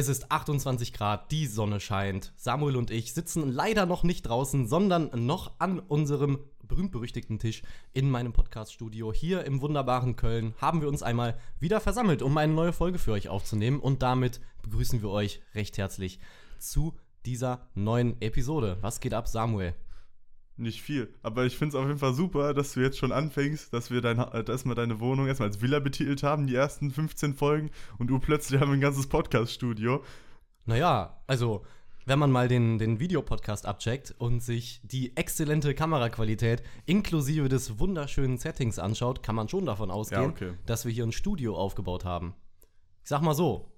Es ist 28 Grad, die Sonne scheint. Samuel und ich sitzen leider noch nicht draußen, sondern noch an unserem berühmt-berüchtigten Tisch in meinem Podcast-Studio hier im wunderbaren Köln. Haben wir uns einmal wieder versammelt, um eine neue Folge für euch aufzunehmen. Und damit begrüßen wir euch recht herzlich zu dieser neuen Episode. Was geht ab, Samuel? Nicht viel. Aber ich finde es auf jeden Fall super, dass du jetzt schon anfängst, dass wir dein, äh, erstmal deine Wohnung erstmal als Villa betitelt haben, die ersten 15 Folgen, und du plötzlich haben ein ganzes Podcast-Studio. Naja, also, wenn man mal den, den Videopodcast abcheckt und sich die exzellente Kameraqualität inklusive des wunderschönen Settings anschaut, kann man schon davon ausgehen, Ja, okay. dass wir hier ein Studio aufgebaut haben. Ich sag mal so,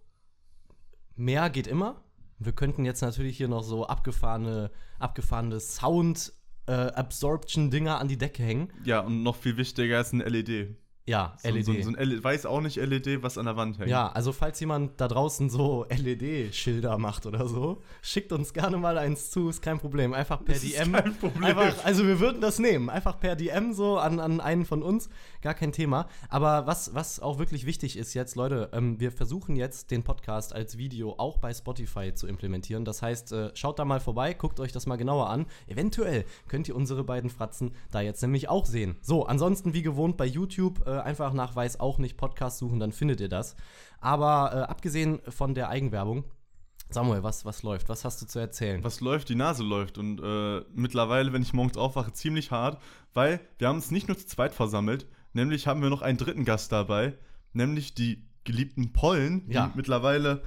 mehr geht immer. Wir könnten jetzt natürlich hier noch so abgefahrene, abgefahrene Sound äh, Absorption-Dinger an die Decke hängen. Ja, und noch viel wichtiger ist ein LED. Ja, So, LED. So, so ein LED, weiß auch nicht LED, was an der Wand hängt. Ja, also falls jemand da draußen so LED-Schilder macht oder so, schickt uns gerne mal eins zu, ist kein Problem. Einfach per Das ist DM. kein Problem. Einfach, also wir würden das nehmen. Einfach per DM so an, an einen von uns. Gar kein Thema. Aber was, was auch wirklich wichtig ist jetzt, Leute, ähm, wir versuchen jetzt den Podcast als Video auch bei Spotify zu implementieren. Das heißt, äh, schaut da mal vorbei, guckt euch das mal genauer an. Eventuell könnt ihr unsere beiden Fratzen da jetzt nämlich auch sehen. So, ansonsten wie gewohnt bei YouTube äh, einfach nach Weiß auch nicht Podcast suchen, dann findet ihr das. Aber äh, abgesehen von der Eigenwerbung, Samuel, was, was läuft? Was hast du zu erzählen? Was läuft, die Nase läuft. Und äh, mittlerweile, wenn ich morgens aufwache, ziemlich hart, weil wir haben uns nicht nur zu zweit versammelt, nämlich haben wir noch einen dritten Gast dabei, nämlich die geliebten Pollen, die Ja. mittlerweile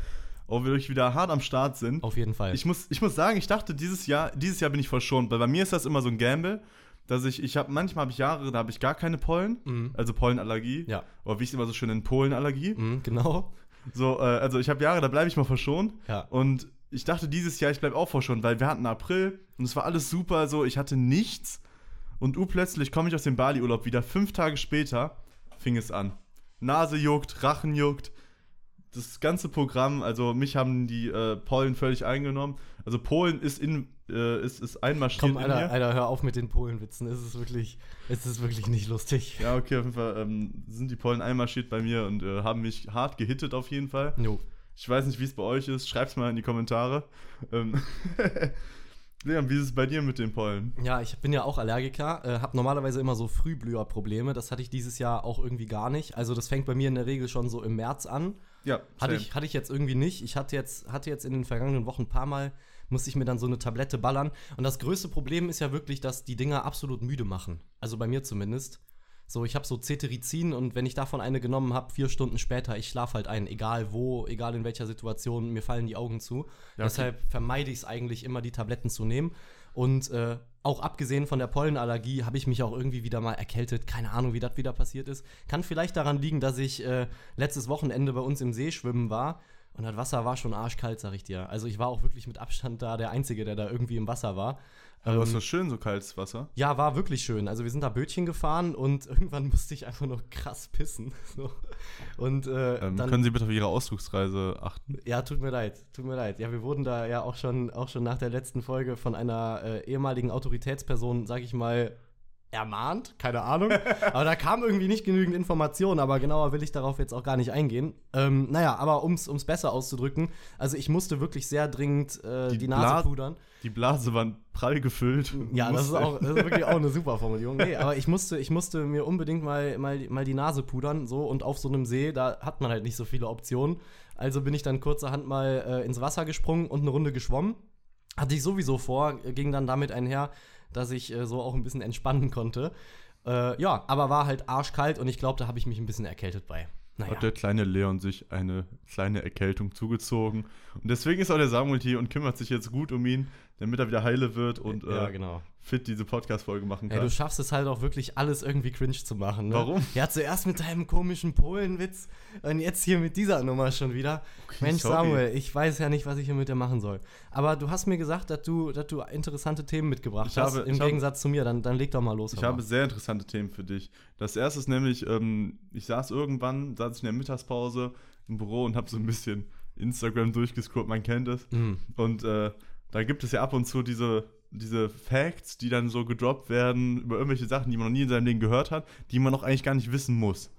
auch wirklich wieder hart am Start sind. Auf jeden Fall. Ich muss, ich muss sagen, ich dachte, dieses Jahr, dieses Jahr bin ich verschont, weil bei mir ist das immer so ein Gamble, dass ich, ich habe, manchmal habe ich Jahre, da habe ich gar keine Pollen, Mhm. also Pollenallergie. Ja. Oder wie ich es immer so schön in Polenallergie. Mhm, genau. So, äh, also ich habe Jahre, da bleibe ich mal verschont. Ja. Und ich dachte dieses Jahr, ich bleibe auch verschont, weil wir hatten April und es war alles super, so, ich hatte nichts. Und uh, plötzlich komme ich aus dem Bali-Urlaub wieder. Fünf Tage später fing es an. Nase juckt, Rachen juckt. Das ganze Programm, also mich haben die äh, Pollen völlig eingenommen. Also Polen ist in äh, ist, ist einmarschiert Komm, Alter. Alter, hör auf mit den Polenwitzen. Es ist wirklich, es ist wirklich nicht lustig. Ja, okay, auf jeden Fall ähm, sind die Pollen einmarschiert bei mir und äh, haben mich hart gehittet auf jeden Fall. Jo. Ich weiß nicht, wie es bei euch ist. Schreibt's mal in die Kommentare. Ähm, Leon, wie ist es bei dir mit den Pollen? Ja, ich bin ja auch Allergiker, äh, habe normalerweise immer so Frühblüherprobleme. Das hatte ich dieses Jahr auch irgendwie gar nicht. Also das fängt bei mir in der Regel schon so im März an. Ja, Hatte same. ich, hatte ich jetzt irgendwie nicht. Ich hatte jetzt, hatte jetzt in den vergangenen Wochen ein paar Mal, musste ich mir dann so eine Tablette ballern. Und das größte Problem ist ja wirklich, dass die Dinger absolut müde machen. Also bei mir zumindest. So, ich habe so Cetirizin und wenn ich davon eine genommen habe, vier Stunden später, ich schlafe halt ein, egal wo, egal in welcher Situation, mir fallen die Augen zu. Ja, okay. Deshalb vermeide ich es eigentlich immer, die Tabletten zu nehmen. Und äh, auch abgesehen von der Pollenallergie habe ich mich auch irgendwie wieder mal erkältet. Keine Ahnung, wie das wieder passiert ist. Kann vielleicht daran liegen, dass ich äh, letztes Wochenende bei uns im See schwimmen war. Und das Wasser war schon arschkalt, sag ich dir. Also ich war auch wirklich mit Abstand da der Einzige, der da irgendwie im Wasser war. Aber es Ähm, war schön, so kaltes Wasser. ja, war wirklich schön. Also wir sind da Bötchen gefahren und irgendwann musste ich einfach nur krass pissen. So. Und äh, Ähm, dann, können Sie bitte auf Ihre Ausflugsreise achten? ja, tut mir leid, tut mir leid. Ja, wir wurden da ja auch schon, auch schon nach der letzten Folge von einer äh, ehemaligen Autoritätsperson, sag ich mal, ermahnt, keine Ahnung. aber da kam irgendwie nicht genügend Information, aber genauer will ich darauf jetzt auch gar nicht eingehen. Ähm, naja, aber ums ums besser auszudrücken, also ich musste wirklich sehr dringend äh, die, Die Nase Bla- pudern. Die Blase war prall gefüllt. Ja, das ist, auch, das ist wirklich auch eine super Formulierung. Nee, aber ich musste, ich musste mir unbedingt mal, mal, mal die Nase pudern, so und auf so einem See, da hat man halt nicht so viele Optionen. Also bin ich dann kurzerhand mal äh, ins Wasser gesprungen und eine Runde geschwommen. Hatte ich sowieso vor, ging dann damit einher, dass ich äh, so auch ein bisschen entspannen konnte. Äh, ja, aber war halt arschkalt und ich glaube, da habe ich mich ein bisschen erkältet bei. Naja. Hat der kleine Leon sich eine kleine Erkältung zugezogen. Und deswegen ist auch der Samuel hier und kümmert sich jetzt gut um ihn, damit er wieder heile wird und ja, äh, genau. fit diese Podcast-Folge machen kann. du schaffst es halt auch wirklich alles irgendwie cringe zu machen. Ne? Warum? Ja, zuerst mit deinem komischen Polenwitz und jetzt hier mit dieser Nummer schon wieder. Mensch, sorry. Samuel, ich weiß ja nicht, was ich hier mit dir machen soll. Aber du hast mir gesagt, dass du, dass du interessante Themen mitgebracht Ich hast, habe- im ich habe- Gegensatz zu mir. Dann, dann leg doch mal los. Ich hör habe sehr interessante Themen für dich. Das erste ist nämlich, ähm, ich saß irgendwann, saß ich in der Mittagspause im Büro und habe so ein bisschen Instagram durchgescrollt, man kennt es. Mhm. Und äh, da gibt es ja ab und zu diese, diese Facts, die dann so gedroppt werden über irgendwelche Sachen, die man noch nie in seinem Leben gehört hat, die man auch eigentlich gar nicht wissen muss.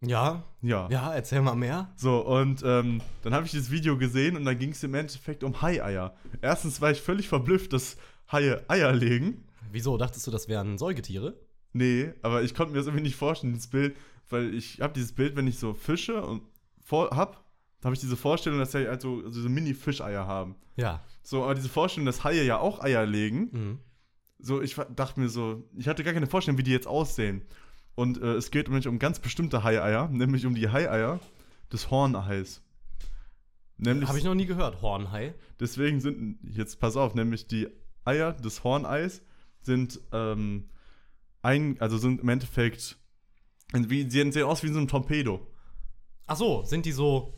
Ja, Ja. ja, erzähl mal mehr. So, und ähm, dann habe ich dieses Video gesehen und dann ging es im Endeffekt um Hai-Eier. Erstens war ich völlig verblüfft, dass Haie Eier legen. Wieso? Dachtest du, das wären Säugetiere? Nee, aber ich konnte mir das irgendwie nicht vorstellen, dieses Bild, weil ich habe dieses Bild, wenn ich so Fische und vor, hab, da habe ich diese Vorstellung, dass sie halt so, so diese Mini-Fischeier haben. Ja. So, aber diese Vorstellung, dass Haie ja auch Eier legen, Mhm. so, ich dachte mir so, ich hatte gar keine Vorstellung, wie die jetzt aussehen. Und äh, es geht nämlich um ganz bestimmte Haieier, nämlich um die Haieier des Hornhais. Nämlich, Habe ich noch nie gehört, Hornhai. deswegen sind, jetzt pass auf, nämlich die Eier des Horneis sind, ähm, ein, also sind im Endeffekt, wie, sie sehen aus wie so ein Torpedo. Ach so, sind die so.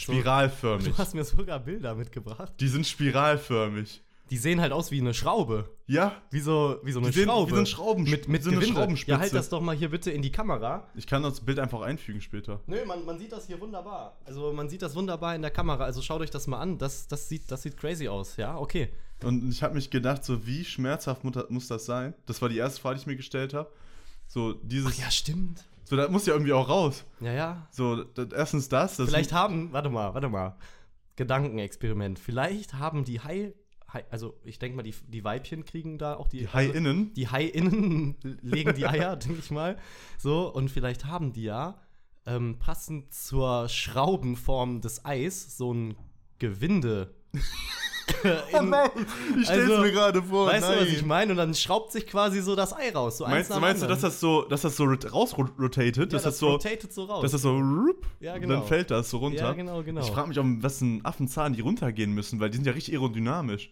Spiralförmig. Du hast mir sogar Bilder mitgebracht. Die sind spiralförmig. Die sehen halt aus wie eine Schraube. Ja, Wie so, wie so eine Die sehen Schraube. wie so ein Schrauben- mit, mit so eine. Schraubenspitze. Ja, halt das doch mal hier bitte in die Kamera. ich kann das Bild einfach einfügen später. Nö, man, man sieht das hier wunderbar. Also man sieht das wunderbar in der Kamera. Also schaut euch das mal an. Das, das, sieht, das sieht crazy aus. Ja, okay. Und ich habe mich gedacht, so wie schmerzhaft mu- muss das sein? Das war die erste Frage, die ich mir gestellt habe. So dieses, Ach ja, stimmt. So das muss ja irgendwie auch raus. Ja, ja. So das, erstens das, das Vielleicht haben, warte mal, warte mal. Gedankenexperiment. Vielleicht haben die Hai, Hai also ich denke mal, die, die Weibchen kriegen da auch die, die Haiinnen. die Haiinnen legen die Eier, denke ich mal. So, und vielleicht haben die ja ähm, passend zur Schraubenform des Eis so ein Gewinde. in, ich stell's Also, mir gerade vor. weißt du, was ich nein. meine? Und dann schraubt sich quasi so das Ei raus. So eins Meinst, nach du, meinst du, dass das so, dass das so rot- rausrotatet, ja, dass das, so, rotatet so raus. dass das so, rup, Ja, und genau. dann fällt das so runter. Ja, genau, genau. Ich frage mich, um wessen Affenzahn die runtergehen müssen, weil die sind ja richtig aerodynamisch.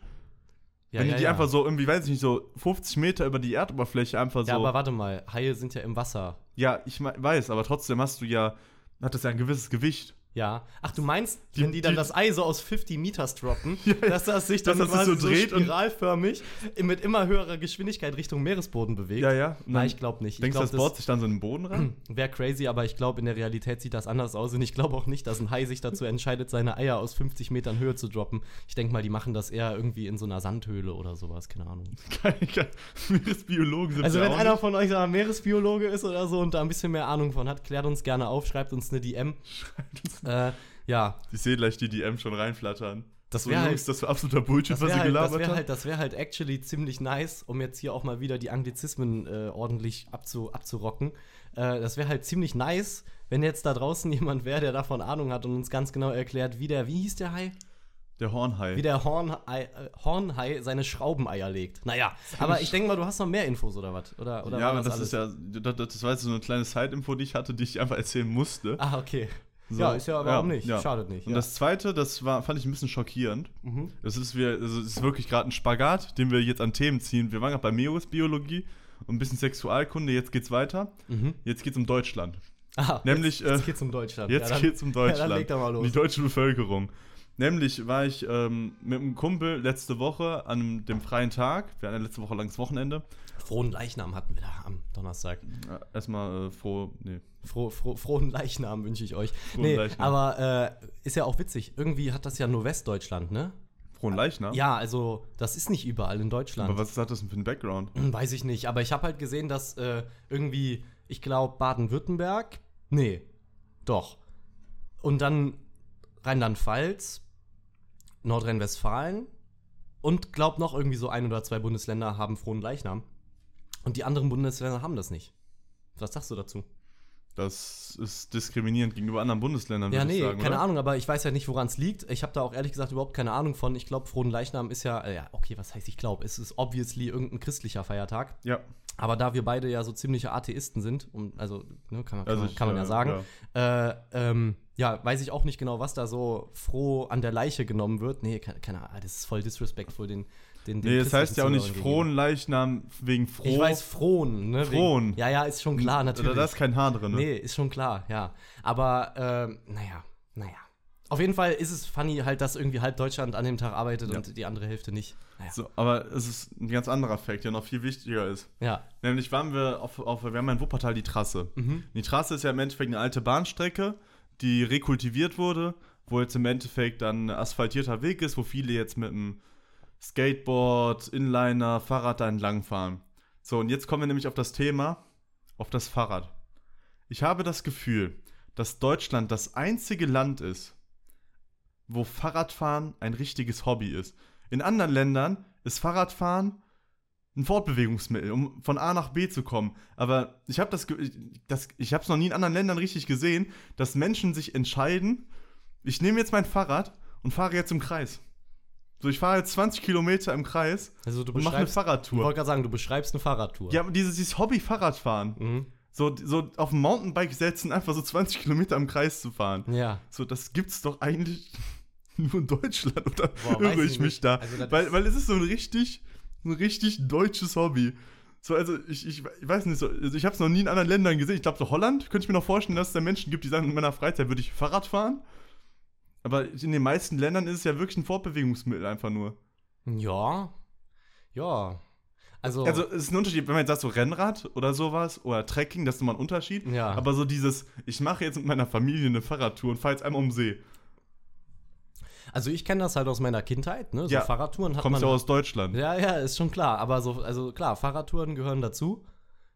ja, Wenn ja, die ja. einfach so irgendwie, weiß ich nicht, so 50 Meter über die Erdoberfläche einfach so. Ja, aber warte mal, Haie sind ja im Wasser. Ja, ich weiß, aber trotzdem hast du ja, hat das ja ein gewisses Gewicht. Ja. Ach, du meinst, Die- wenn die dann die- das Ei so aus 50 Meters droppen, Ja, dass das sich dann dass das so dreht und- spiralförmig mit immer höherer Geschwindigkeit Richtung Meeresboden bewegt? Ja, ja. Nein, ich glaube nicht. Denkst du, das baut sich dann so in den Boden rein? Wäre crazy, aber ich glaube, in der Realität sieht das anders aus. Und ich glaube auch nicht, dass ein Hai sich dazu entscheidet, seine Eier aus 50 Metern Höhe zu droppen. Ich denke mal, die machen das eher irgendwie in so einer Sandhöhle oder sowas, keine Ahnung. Meeresbiologen sind Also, wenn einer nicht. von euch da Meeresbiologe ist oder so und da ein bisschen mehr Ahnung von hat, klärt uns gerne auf, schreibt uns eine DM. Äh, ja, Ich sehe gleich die DM schon reinflattern. Das so, wär halt- Jungs, das war absoluter Bullshit, Das was wäre ihr halt, das gelabert wär habt. halt, das wär halt actually ziemlich nice, um jetzt hier auch mal wieder die Anglizismen äh, ordentlich abzu, abzurocken. Äh, das wäre halt ziemlich nice, wenn jetzt da draußen jemand wäre, der davon Ahnung hat und uns ganz genau erklärt, wie der, wie hieß der Hai? Der Hornhai. Wie der Hornhai, äh, Hornhai seine Schraubeneier legt. Naja, aber ich denke mal, du hast noch mehr Infos oder was? Oder, oder ja, aber das alles? ist ja, das, das war jetzt so eine kleine Side-Info, die ich hatte, die ich einfach erzählen musste. Ah, okay. So, ja, ist ja, warum ja, nicht? ja. Schadet nicht. Und ja. das zweite, das war, fand ich ein bisschen schockierend. Mhm. Das ist, wir, also es ist wirklich gerade ein Spagat, den wir jetzt an Themen ziehen. Wir waren gerade bei Meeresbiologie und ein bisschen Sexualkunde, jetzt geht's weiter. Mhm. Jetzt geht's um Deutschland. Ah, Nämlich, jetzt, jetzt äh, geht's um Deutschland. Jetzt ja, dann, geht's um Ja, Deutschland. um los. die deutsche Bevölkerung. Nämlich war ich ähm, mit einem Kumpel letzte Woche an dem freien Tag. Wir hatten ja letzte Woche langes Wochenende. Frohen Leichnam hatten wir da am Donnerstag. Erstmal äh, froh, nee. Froh, froh, frohen Leichnam wünsche ich euch. Frohen nee, Leichnam. aber äh, ist ja auch witzig. Irgendwie hat das ja nur Westdeutschland, ne? Frohen Leichnam? Ja, also das ist nicht überall in Deutschland. Aber was hat das denn für ein Background? Hm, Weiß ich nicht, aber ich habe halt gesehen, dass äh, irgendwie, ich glaube, Baden-Württemberg, nee, doch. Und dann Rheinland-Pfalz, Nordrhein-Westfalen und glaub noch irgendwie so ein oder zwei Bundesländer haben frohen Leichnam. Und die anderen Bundesländer haben das nicht. Was sagst du dazu? Das ist diskriminierend gegenüber anderen Bundesländern, Ja, nee, sagen, keine oder? Ahnung, aber ich weiß ja nicht, woran es liegt. Ich habe da auch ehrlich gesagt überhaupt keine Ahnung von. Ich glaube, Frohen Leichnam ist ja, äh, ja, okay, was heißt ich glaube? Es ist obviously irgendein christlicher Feiertag. Ja, Aber da wir beide ja so ziemliche Atheisten sind, um, also ne, kann, man, kann, Also ich, kann man ja äh, sagen, Äh, ähm, ja, weiß ich auch nicht genau, was da so froh an der Leiche genommen wird. Nee, keine, keine Ahnung, das ist voll disrespectful den, den, den nee, das heißt ja auch nicht frohen Leichnam wegen froh. Ich weiß, frohen, ne? Frohen. Wegen, ja, ja, ist schon klar, natürlich. Da, da ist kein Haar drin. Ne? Nee, ist schon klar, ja. Aber, ähm, naja, naja. Auf jeden Fall ist es funny halt, dass irgendwie halb Deutschland an dem Tag arbeitet Ja. und die andere Hälfte nicht. Naja. So, aber es ist ein ganz anderer Fakt, der noch viel wichtiger ist. Ja. Nämlich waren wir auf, auf wir haben in Wuppertal die Trasse. Mhm. Die Trasse ist ja im Endeffekt eine alte Bahnstrecke, die rekultiviert wurde, wo jetzt im Endeffekt dann ein asphaltierter Weg ist, wo viele jetzt mit einem Skateboard, Inliner, Fahrrad da entlang fahren. So, und jetzt kommen wir nämlich auf das Thema, auf das Fahrrad. Ich habe das Gefühl, dass Deutschland das einzige Land ist, wo Fahrradfahren ein richtiges Hobby ist. In anderen Ländern ist Fahrradfahren ein Fortbewegungsmittel, um von A nach B zu kommen. Aber ich habe das, das, ich habe es noch nie in anderen Ländern richtig gesehen, dass Menschen sich entscheiden, ich nehme jetzt mein Fahrrad und fahre jetzt im Kreis. So, ich fahre jetzt 20 Kilometer im Kreis Also du und mache eine beschreibst, ich Fahrradtour. wollte gerade sagen, du beschreibst eine Fahrradtour. Ja, dieses, dieses Hobby Fahrradfahren. Mhm. So, so auf ein Mountainbike setzen, einfach so 20 Kilometer im Kreis zu fahren. Ja. So, das gibt's doch eigentlich nur in Deutschland, oder Boah, irre ich ich mich da? Also weil, weil es ist so ein richtig, ein richtig deutsches Hobby. So, also ich, ich, ich weiß nicht, so, also ich habe es noch nie in anderen Ländern gesehen. Ich glaube, so Holland könnte ich mir noch vorstellen, dass es da Menschen gibt, die sagen, in meiner Freizeit würde ich Fahrrad fahren. Aber in den meisten Ländern ist es ja wirklich ein Fortbewegungsmittel einfach nur. Ja. Ja. Also, Also es ist ein Unterschied, wenn man jetzt sagt, so Rennrad oder sowas oder Trekking, das ist nochmal ein Unterschied. Ja. Aber so dieses, ich mache jetzt mit meiner Familie eine Fahrradtour und fahre jetzt einmal um See. Also ich kenne das halt aus meiner Kindheit, ne? So Ja. Fahrradtouren hat Kommst man. ja aus Deutschland. Ja, ja, ist schon klar. Aber so, also klar, Fahrradtouren gehören dazu.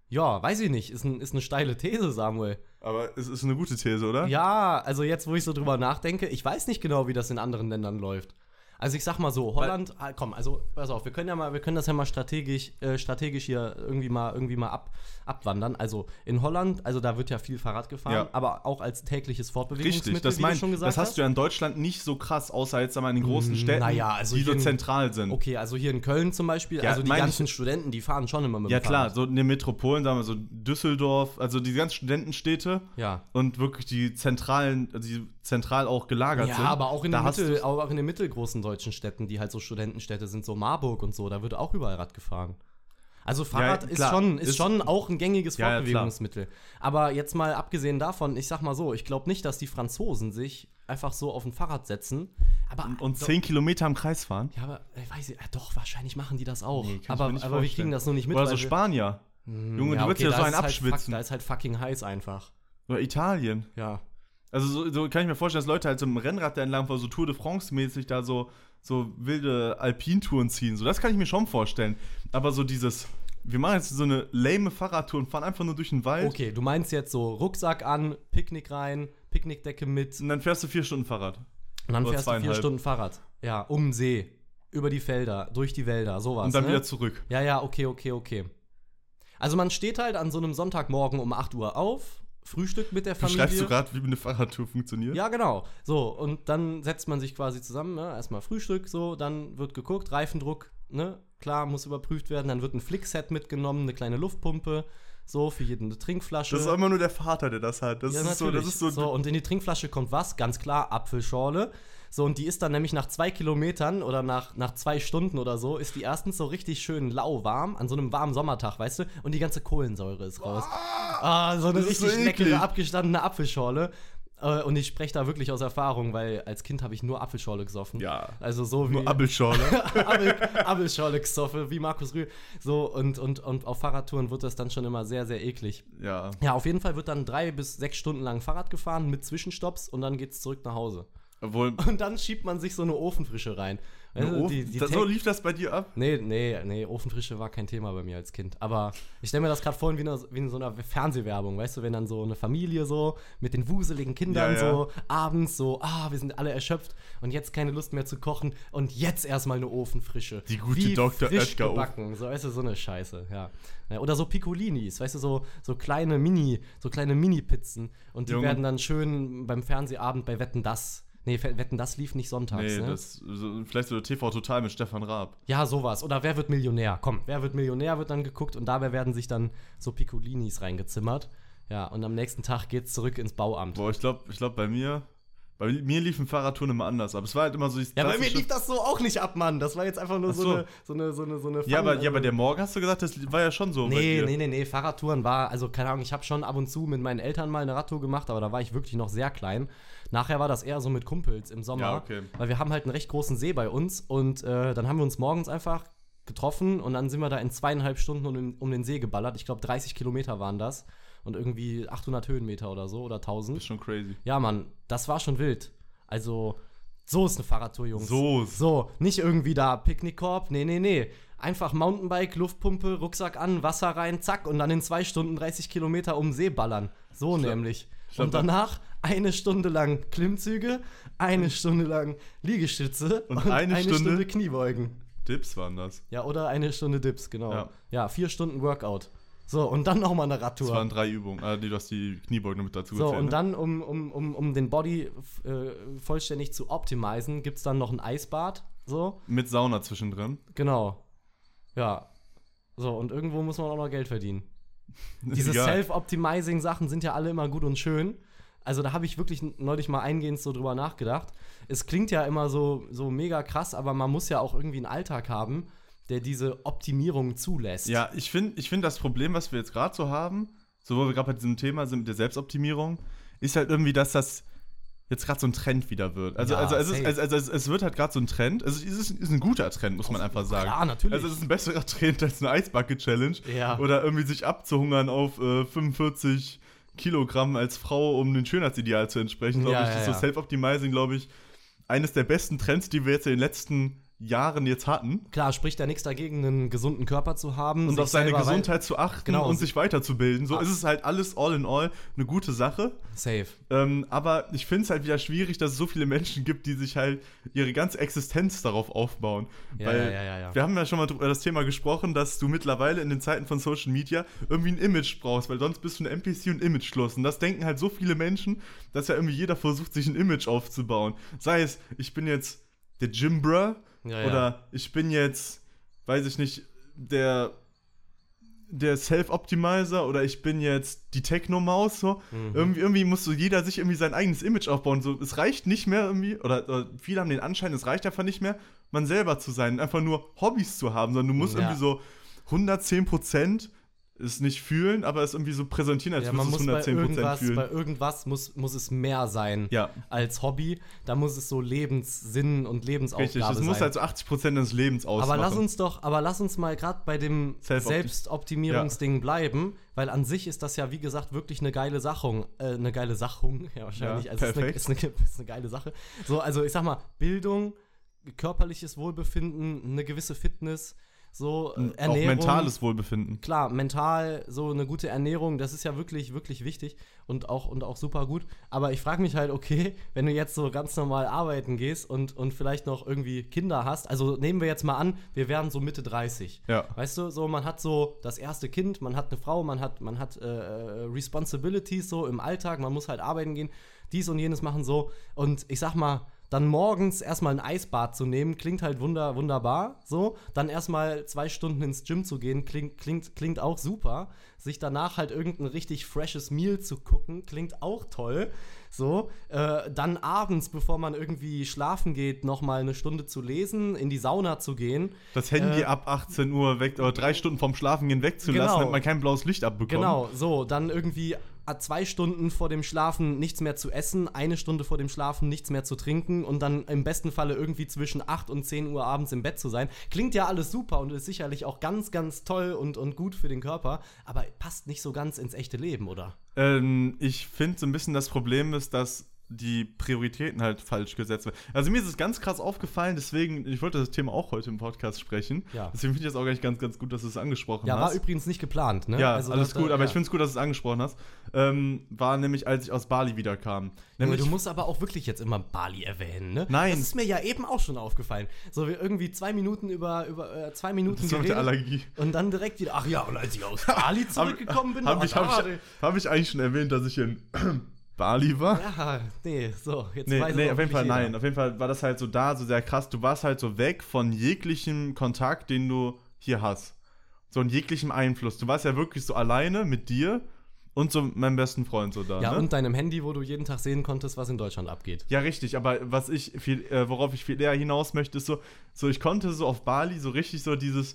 Ja, weiß ich nicht. Ist, ein, ist eine steile These, Samuel. Aber es ist eine gute These, oder? Ja, also jetzt, wo ich so drüber nachdenke, ich weiß nicht genau, wie das in anderen Ländern läuft. Also ich sag mal so, Holland, ah, komm, also pass auf, wir können ja mal, wir können das ja mal strategisch, äh, strategisch hier irgendwie mal, irgendwie mal ab, abwandern. Also in Holland, also da wird ja viel Fahrrad gefahren, Ja. aber auch als tägliches Fortbewegungsmittel, Richtig, das, wie mein, du schon gesagt das hast du ja in Deutschland nicht so krass, außer jetzt einmal in den großen Mm, Städten, naja, also die so in- zentral sind. Okay, also hier in Köln zum Beispiel, Ja, also die ganzen Studenten, die fahren schon immer mit Ja klar, so in den Metropolen, sagen wir so Düsseldorf, also die ganzen Studentenstädte Ja. und wirklich die zentralen, also die zentral auch gelagert Ja, sind. aber auch in, den Mittel, auch in den mittelgroßen deutschen Städten, die halt so Studentenstädte sind, so Marburg und so, da wird auch überall Rad gefahren. Also Fahrrad ist, klar, schon, ist, ist- schon auch ein gängiges Ja, ja, Fortbewegungsmittel. Aber jetzt mal abgesehen davon, ich sag mal so, ich glaube nicht, dass die Franzosen sich einfach so auf ein Fahrrad setzen. Aber und doch- 10 Kilometer im Kreis fahren. Ja, aber ich weiß ich, ja, doch, wahrscheinlich machen die das auch. Nee, aber aber wir kriegen das nur nicht mit. Oder so Spanier. Hm, Junge, du würdest ja so einen ist halt abschwitzen. Fuck, da ist halt fucking heiß einfach. Oder Italien. Ja. Also so, so kann ich mir vorstellen, dass Leute halt so im Rennrad da entlang, so Tour de France-mäßig da so, so wilde Alpintouren ziehen. So, das kann ich mir schon vorstellen. Aber so dieses, wir machen jetzt so eine lame Fahrradtour und fahren einfach nur durch den Wald. Okay, du meinst jetzt so Rucksack an, Picknick rein, Picknickdecke mit Und dann fährst du vier Stunden Fahrrad. und dann oder fährst du vier. Stunden Fahrrad. Ja, um den See, über die Felder, durch die Wälder, sowas. und dann ne? wieder zurück. Ja, ja, okay, okay, okay. Also man steht halt an so einem Sonntagmorgen um 8 Uhr auf, frühstückt mit der Familie. schreibst du gerade, wie eine Fahrradtour funktioniert? Ja, genau. So, und dann setzt man sich quasi zusammen, ne? erstmal Frühstück, so, dann wird geguckt, Reifendruck, ne? Klar, muss überprüft werden, dann wird ein Flickset mitgenommen, eine kleine Luftpumpe, so, für jeden eine Trinkflasche. Das ist immer nur der Vater, der das hat. Das ja, ist so, das ist so, so, und in die Trinkflasche kommt was? Ganz klar, Apfelschorle. So, und die ist dann nämlich nach zwei Kilometern oder nach, nach zwei Stunden oder so, ist die erstens so richtig schön lauwarm, an so einem warmen Sommertag, weißt du? Und die ganze Kohlensäure ist raus. Ah, so eine richtig leckere, abgestandene Apfelschorle. Äh, Und ich spreche da wirklich aus Erfahrung, weil als Kind habe ich nur Apfelschorle gesoffen. Ja. Also so wie. nur Abelschorle. Apfel, Apfelschorle gesoffen, wie Markus Rühl. So, und, und, und auf Fahrradtouren wird das dann schon immer sehr, sehr eklig. ja. Ja, auf jeden Fall wird dann drei bis sechs Stunden lang Fahrrad gefahren mit Zwischenstopps und dann geht's zurück nach Hause. Obwohl, Und dann schiebt man sich so eine Ofenfrische rein. Weißt du, Ofen- die, die so lief das bei dir ab? nee, nee, nee, Ofenfrische war kein Thema bei mir als Kind. Aber ich stelle mir das gerade vor wie, in einer- wie in so einer Fernsehwerbung, weißt du, wenn dann so eine Familie so mit den wuseligen Kindern Ja, ja. so abends so, ah, wir sind alle erschöpft und jetzt keine Lust mehr zu kochen und jetzt erstmal eine Ofenfrische. Die gute wie Dr. Oetker Ofen- gebacken, so, weißt du, so eine Scheiße, ja. Ja, Oder so Piccolinis, weißt du, so, so kleine Mini, so kleine Mini-Pizzen und die Junge. werden dann schön beim Fernsehabend bei Wetten, das Nee, Wetten, das lief nicht sonntags, Nee, ne? das, so, vielleicht so TV Total mit Stefan Raab. Ja, sowas. Oder wer wird Millionär? Komm, wer wird Millionär wird dann geguckt und dabei werden sich dann so Piccolinis reingezimmert. Ja, und am nächsten Tag geht's zurück ins Bauamt. Boah, ich glaube, ich glaub, bei mir, bei mir liefen Fahrradtouren immer anders, aber es war halt immer so Ja, bei mir lief das so auch nicht ab, Mann. Das war jetzt einfach nur so, so. eine, so eine, so eine, so eine Ja, aber, Fun- ja, aber der Morgen hast du gesagt, das war ja schon so. Nee, nee, nee, nee, Fahrradtouren war, also keine Ahnung, ich habe schon ab und zu mit meinen Eltern mal eine Radtour gemacht, aber da war ich wirklich noch sehr klein. Nachher war das eher so mit Kumpels im Sommer, Ja, okay. weil wir haben halt einen recht großen See bei uns und äh, dann haben wir uns morgens einfach getroffen und dann sind wir da in zweieinhalb Stunden um um den See geballert. Ich glaube 30 Kilometer waren das und irgendwie 800 Höhenmeter oder so oder 1000. ist schon crazy. Ja, Mann, das war schon wild. Also, So ist eine Fahrradtour, Jungs. So So, nicht irgendwie da Picknickkorb. Nee, nee, nee. Einfach Mountainbike, Luftpumpe, Rucksack an, Wasser rein, zack, und dann in zwei Stunden 30 Kilometer um den See ballern. So glaub- nämlich. glaub, und danach eine Stunde lang Klimmzüge, eine Stunde lang Liegestütze Und eine Stunde- Kniebeugen. Dips waren das. Ja, oder eine Stunde Dips, genau. Ja. Ja, vier Stunden Workout. So, und dann nochmal eine Radtour. Das waren drei Übungen. Ah, nee, du hast die Kniebeugen mit dazu So, gezählt, und ne? dann, um, um, um, um den Body äh, vollständig zu optimisen, gibt es dann noch ein Eisbad. So, Mit Sauna zwischendrin. genau. Ja. So, und irgendwo muss man auch noch Geld verdienen. Diese. Self-Optimizing-Sachen sind ja alle immer gut und schön. Also da habe ich wirklich neulich mal eingehend so drüber nachgedacht. Es klingt ja immer so, so mega krass, aber man muss ja auch irgendwie einen Alltag haben, der diese Optimierung zulässt. Ja, ich finde, ich find das Problem, was wir jetzt gerade so haben, so wo wir gerade bei diesem Thema sind mit der Selbstoptimierung, ist halt irgendwie, dass das jetzt gerade so ein Trend wieder wird. Also, Ja, also, es, ist, also, also es, es wird halt gerade so ein Trend. Also es ist, ist ein guter Trend, muss man einfach sagen. klar, natürlich. Also es ist ein besserer Trend als eine Eisbucket-Challenge. Ja. Oder irgendwie sich abzuhungern auf äh, 45 Kilogramm als Frau, um dem Schönheitsideal zu entsprechen. Glaube Ja, ich, ja, ist so ja. Self-Optimizing, glaube ich, eines der besten Trends, die wir jetzt in den letzten Jahren jetzt hatten. Klar, spricht ja nichts dagegen, einen gesunden Körper zu haben. Und auf seine Gesundheit zu achten Genau. und sich weiterzubilden. So Ah. ist es halt alles all in all eine gute Sache. Safe. Ähm, aber ich finde es halt wieder schwierig, dass es so viele Menschen gibt, die sich halt ihre ganze Existenz darauf aufbauen. Ja, Weil ja, ja, wir haben ja schon mal über das Thema gesprochen, dass du mittlerweile in den Zeiten von Social Media irgendwie ein Image brauchst, weil sonst bist du ein NPC und Image-Schloss. Und das denken halt so viele Menschen, dass ja irgendwie jeder versucht, sich ein Image aufzubauen. Sei es, ich bin jetzt der Jim Ja, ja. oder ich bin jetzt, weiß ich nicht, der der Self-Optimizer oder ich bin jetzt die Techno-Maus, so. Mhm. Irgendwie, irgendwie muss so jeder sich irgendwie sein eigenes Image aufbauen. So, es reicht nicht mehr irgendwie, oder, oder viele haben den Anschein, es reicht einfach nicht mehr, man selber zu sein, einfach nur Hobbys zu haben, sondern du musst Ja. irgendwie so 110 Prozent es nicht fühlen, aber es irgendwie so präsentieren, als Ja, man muss es bei 110 Prozent irgendwas, fühlen. bei irgendwas muss, muss es mehr sein Ja. als Hobby. Da muss es so Lebenssinn und Lebensaufgabe Richtig, es sein. muss halt so 80 Prozent deines Lebens ausmachen. aber lass uns doch, aber lass uns mal gerade bei dem Selbstoptimierungsding bleiben, weil an sich ist das ja wie gesagt wirklich eine geile Sachung, äh, eine geile Sachung, ja wahrscheinlich. Ja, also es ist eine, ist, eine, ist eine geile Sache. So, also ich sag mal Bildung, körperliches Wohlbefinden, eine gewisse Fitness, so äh, auch Ernährung. mentales Wohlbefinden. klar, mental so eine gute Ernährung, das ist ja wirklich, wirklich wichtig und auch, und auch super gut. Aber ich frage mich halt, okay, wenn du jetzt so ganz normal arbeiten gehst und, und vielleicht noch irgendwie Kinder hast, also nehmen wir jetzt mal an, wir wären so Mitte 30. Ja. Weißt du, so man hat so das erste Kind, man hat eine Frau, man hat, man hat äh, äh, Responsibilities so im Alltag, man muss halt arbeiten gehen, dies und jenes machen so. Und ich sag mal, dann morgens erstmal ein Eisbad zu nehmen, klingt halt wunder, wunderbar. So, dann erstmal zwei Stunden ins Gym zu gehen, klingt, klingt, klingt auch super. Sich danach halt irgendein richtig freshes Meal zu gucken, klingt auch toll. So, äh, dann abends, bevor man irgendwie schlafen geht, nochmal eine Stunde zu lesen, in die Sauna zu gehen. Das Handy Äh, ab 18 Uhr weg, oder drei Stunden vorm Schlafengehen wegzulassen, Genau. damit man kein blaues Licht abbekommt. Genau, so, dann irgendwie zwei Stunden vor dem Schlafen nichts mehr zu essen, eine Stunde vor dem Schlafen nichts mehr zu trinken und dann im besten Falle irgendwie zwischen 8 und 10 Uhr abends im Bett zu sein. Klingt ja alles super und ist sicherlich auch ganz, ganz toll und, und gut für den Körper, aber passt nicht so ganz ins echte Leben, oder? Ähm, ich finde so ein bisschen das Problem ist, dass die Prioritäten halt falsch gesetzt werden. Also mir ist es ganz krass aufgefallen, deswegen, ich wollte das Thema auch heute im Podcast sprechen. Ja. Deswegen finde ich das auch eigentlich ganz, ganz gut, dass du es angesprochen Ja, hast. war übrigens nicht geplant, ne? ja, Also, alles da- gut, aber ja. ich finde es gut, dass du es angesprochen hast. Ähm, war nämlich, als ich aus Bali wiederkam. Nämlich, du musst aber auch wirklich jetzt immer Bali erwähnen, ne? Nein. Das ist mir ja eben auch schon aufgefallen. So, wir irgendwie zwei Minuten über, über äh, zwei Minuten das der Allergie. und dann direkt wieder, ach ja, und als ich aus Bali zurückgekommen bin, Habe ich, hab ich, hab ich eigentlich schon erwähnt, dass ich in Bali war? Ja, nee, so, jetzt Nee, weiß nee auf jeden Fall wirklich nein. jeder. Auf jeden Fall war das halt so da, so sehr krass. Du warst halt so weg von jeglichem Kontakt, den du hier hast. So in jeglichem Einfluss. Du warst ja wirklich so alleine mit dir und so meinem besten Freund so da. Ja, ne? und deinem Handy, wo du jeden Tag sehen konntest, was in Deutschland abgeht. ja, richtig, aber was ich viel, äh, worauf ich viel eher hinaus möchte, ist so, so, ich konnte so auf Bali so richtig so dieses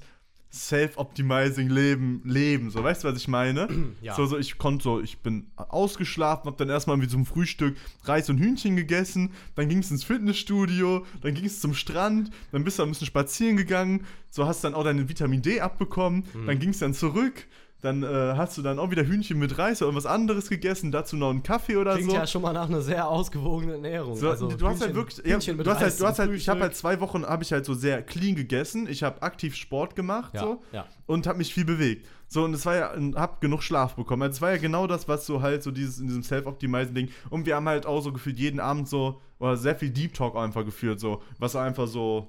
Self-Optimizing Leben leben. So, weißt du, was ich meine? Ja. So, so, ich konnte so, ich bin ausgeschlafen, hab dann erstmal wie zum Frühstück Reis und Hühnchen gegessen, dann ging es ins Fitnessstudio, dann ging es zum Strand, dann bist du ein bisschen spazieren gegangen, so hast dann auch deine Vitamin D abbekommen, Mhm. dann ging es dann zurück, dann äh, hast du dann auch wieder Hühnchen mit Reis oder irgendwas anderes gegessen, dazu noch einen Kaffee oder Klingt so. ja schon mal nach einer sehr ausgewogenen Ernährung. So, also du hast halt Hühnchen- wirklich, ja, Hühnchen mit du hast halt, Reis du hast halt, ich habe halt zwei Wochen, habe ich halt so sehr clean gegessen. Ich habe aktiv Sport gemacht, Ja, so ja. und habe mich viel bewegt. So und es war ja, hab genug Schlaf bekommen. Also es war ja genau das, was so halt so dieses in diesem Self-Optimizing Ding. Und wir haben halt auch so gefühlt jeden Abend so oder sehr viel Deep Talk einfach geführt, so was einfach so,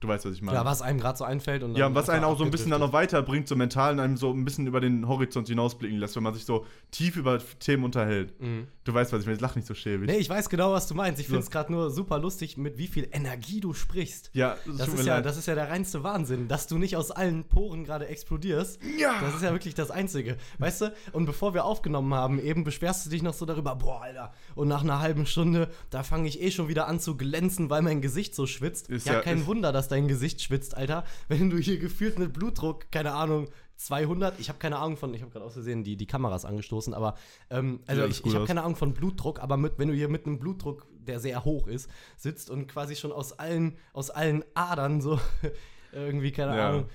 du weißt was ich meine. Ja, was einem gerade so einfällt. Und Ja, und was einen auch so ein bisschen dann noch weiterbringt, so mental und einem so ein bisschen über den Horizont hinausblicken lässt, wenn man sich so tief über Themen unterhält. Mhm. Du weißt, was ich meine. Jetzt lach nicht so schäbig. Nee, ich weiß genau, was du meinst. Ich So. finde es gerade nur super lustig, mit wie viel Energie du sprichst. Ja, Das ist, ja, das ist ja der reinste Wahnsinn, dass du nicht aus allen Poren gerade explodierst. Ja. Das ist ja wirklich das Einzige. Weißt du? Und bevor wir aufgenommen haben, eben beschwerst du dich noch so darüber, boah, Alter. Und nach einer halben Stunde, da fange ich eh schon wieder an zu glänzen, weil mein Gesicht so schwitzt. Ist ja, ja- kein Wunder, dass dein Gesicht schwitzt, Alter. Wenn du hier gefühlt mit Blutdruck, keine Ahnung, 200, ich habe keine Ahnung von, ich habe gerade aus Versehen die, die Kameras angestoßen, aber ähm, also Ja, ich, ich habe keine Ahnung von Blutdruck, aber mit, wenn du hier mit einem Blutdruck, der sehr hoch ist, sitzt und quasi schon aus allen, aus allen Adern so irgendwie, keine Ja. Ahnung,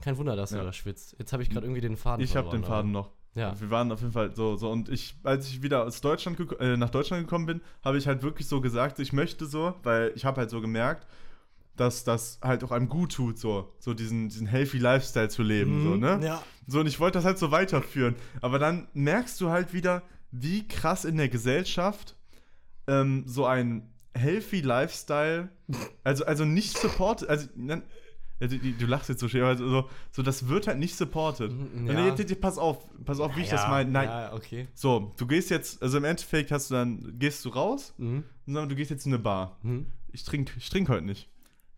kein Wunder, dass Ja. du da schwitzt. Jetzt habe ich gerade irgendwie den Faden Ich habe den Faden noch. Ja. Wir waren auf jeden Fall so, so und ich, als ich wieder aus Deutschland äh, nach Deutschland gekommen bin, habe ich halt wirklich so gesagt, ich möchte so, weil ich habe halt so gemerkt, dass das halt auch einem gut tut, so, so diesen, diesen healthy Lifestyle zu leben, Mhm, so, ne? Ja. So, und ich wollte das halt so weiterführen. Aber dann merkst du halt wieder, wie krass in der Gesellschaft ähm, so ein healthy Lifestyle, also, also nicht supported, also, nan- also du, du lachst jetzt so schön, also so, so das wird halt nicht supported. Mhm, ja. jetzt, jetzt, pass auf, pass auf, wie ich das ja, meine. Nein, Ja, okay. so, du gehst jetzt, also im Endeffekt hast du dann, gehst du raus Mhm. und dann, du gehst jetzt in eine Bar. Mhm. Ich trinke ich trink heute nicht.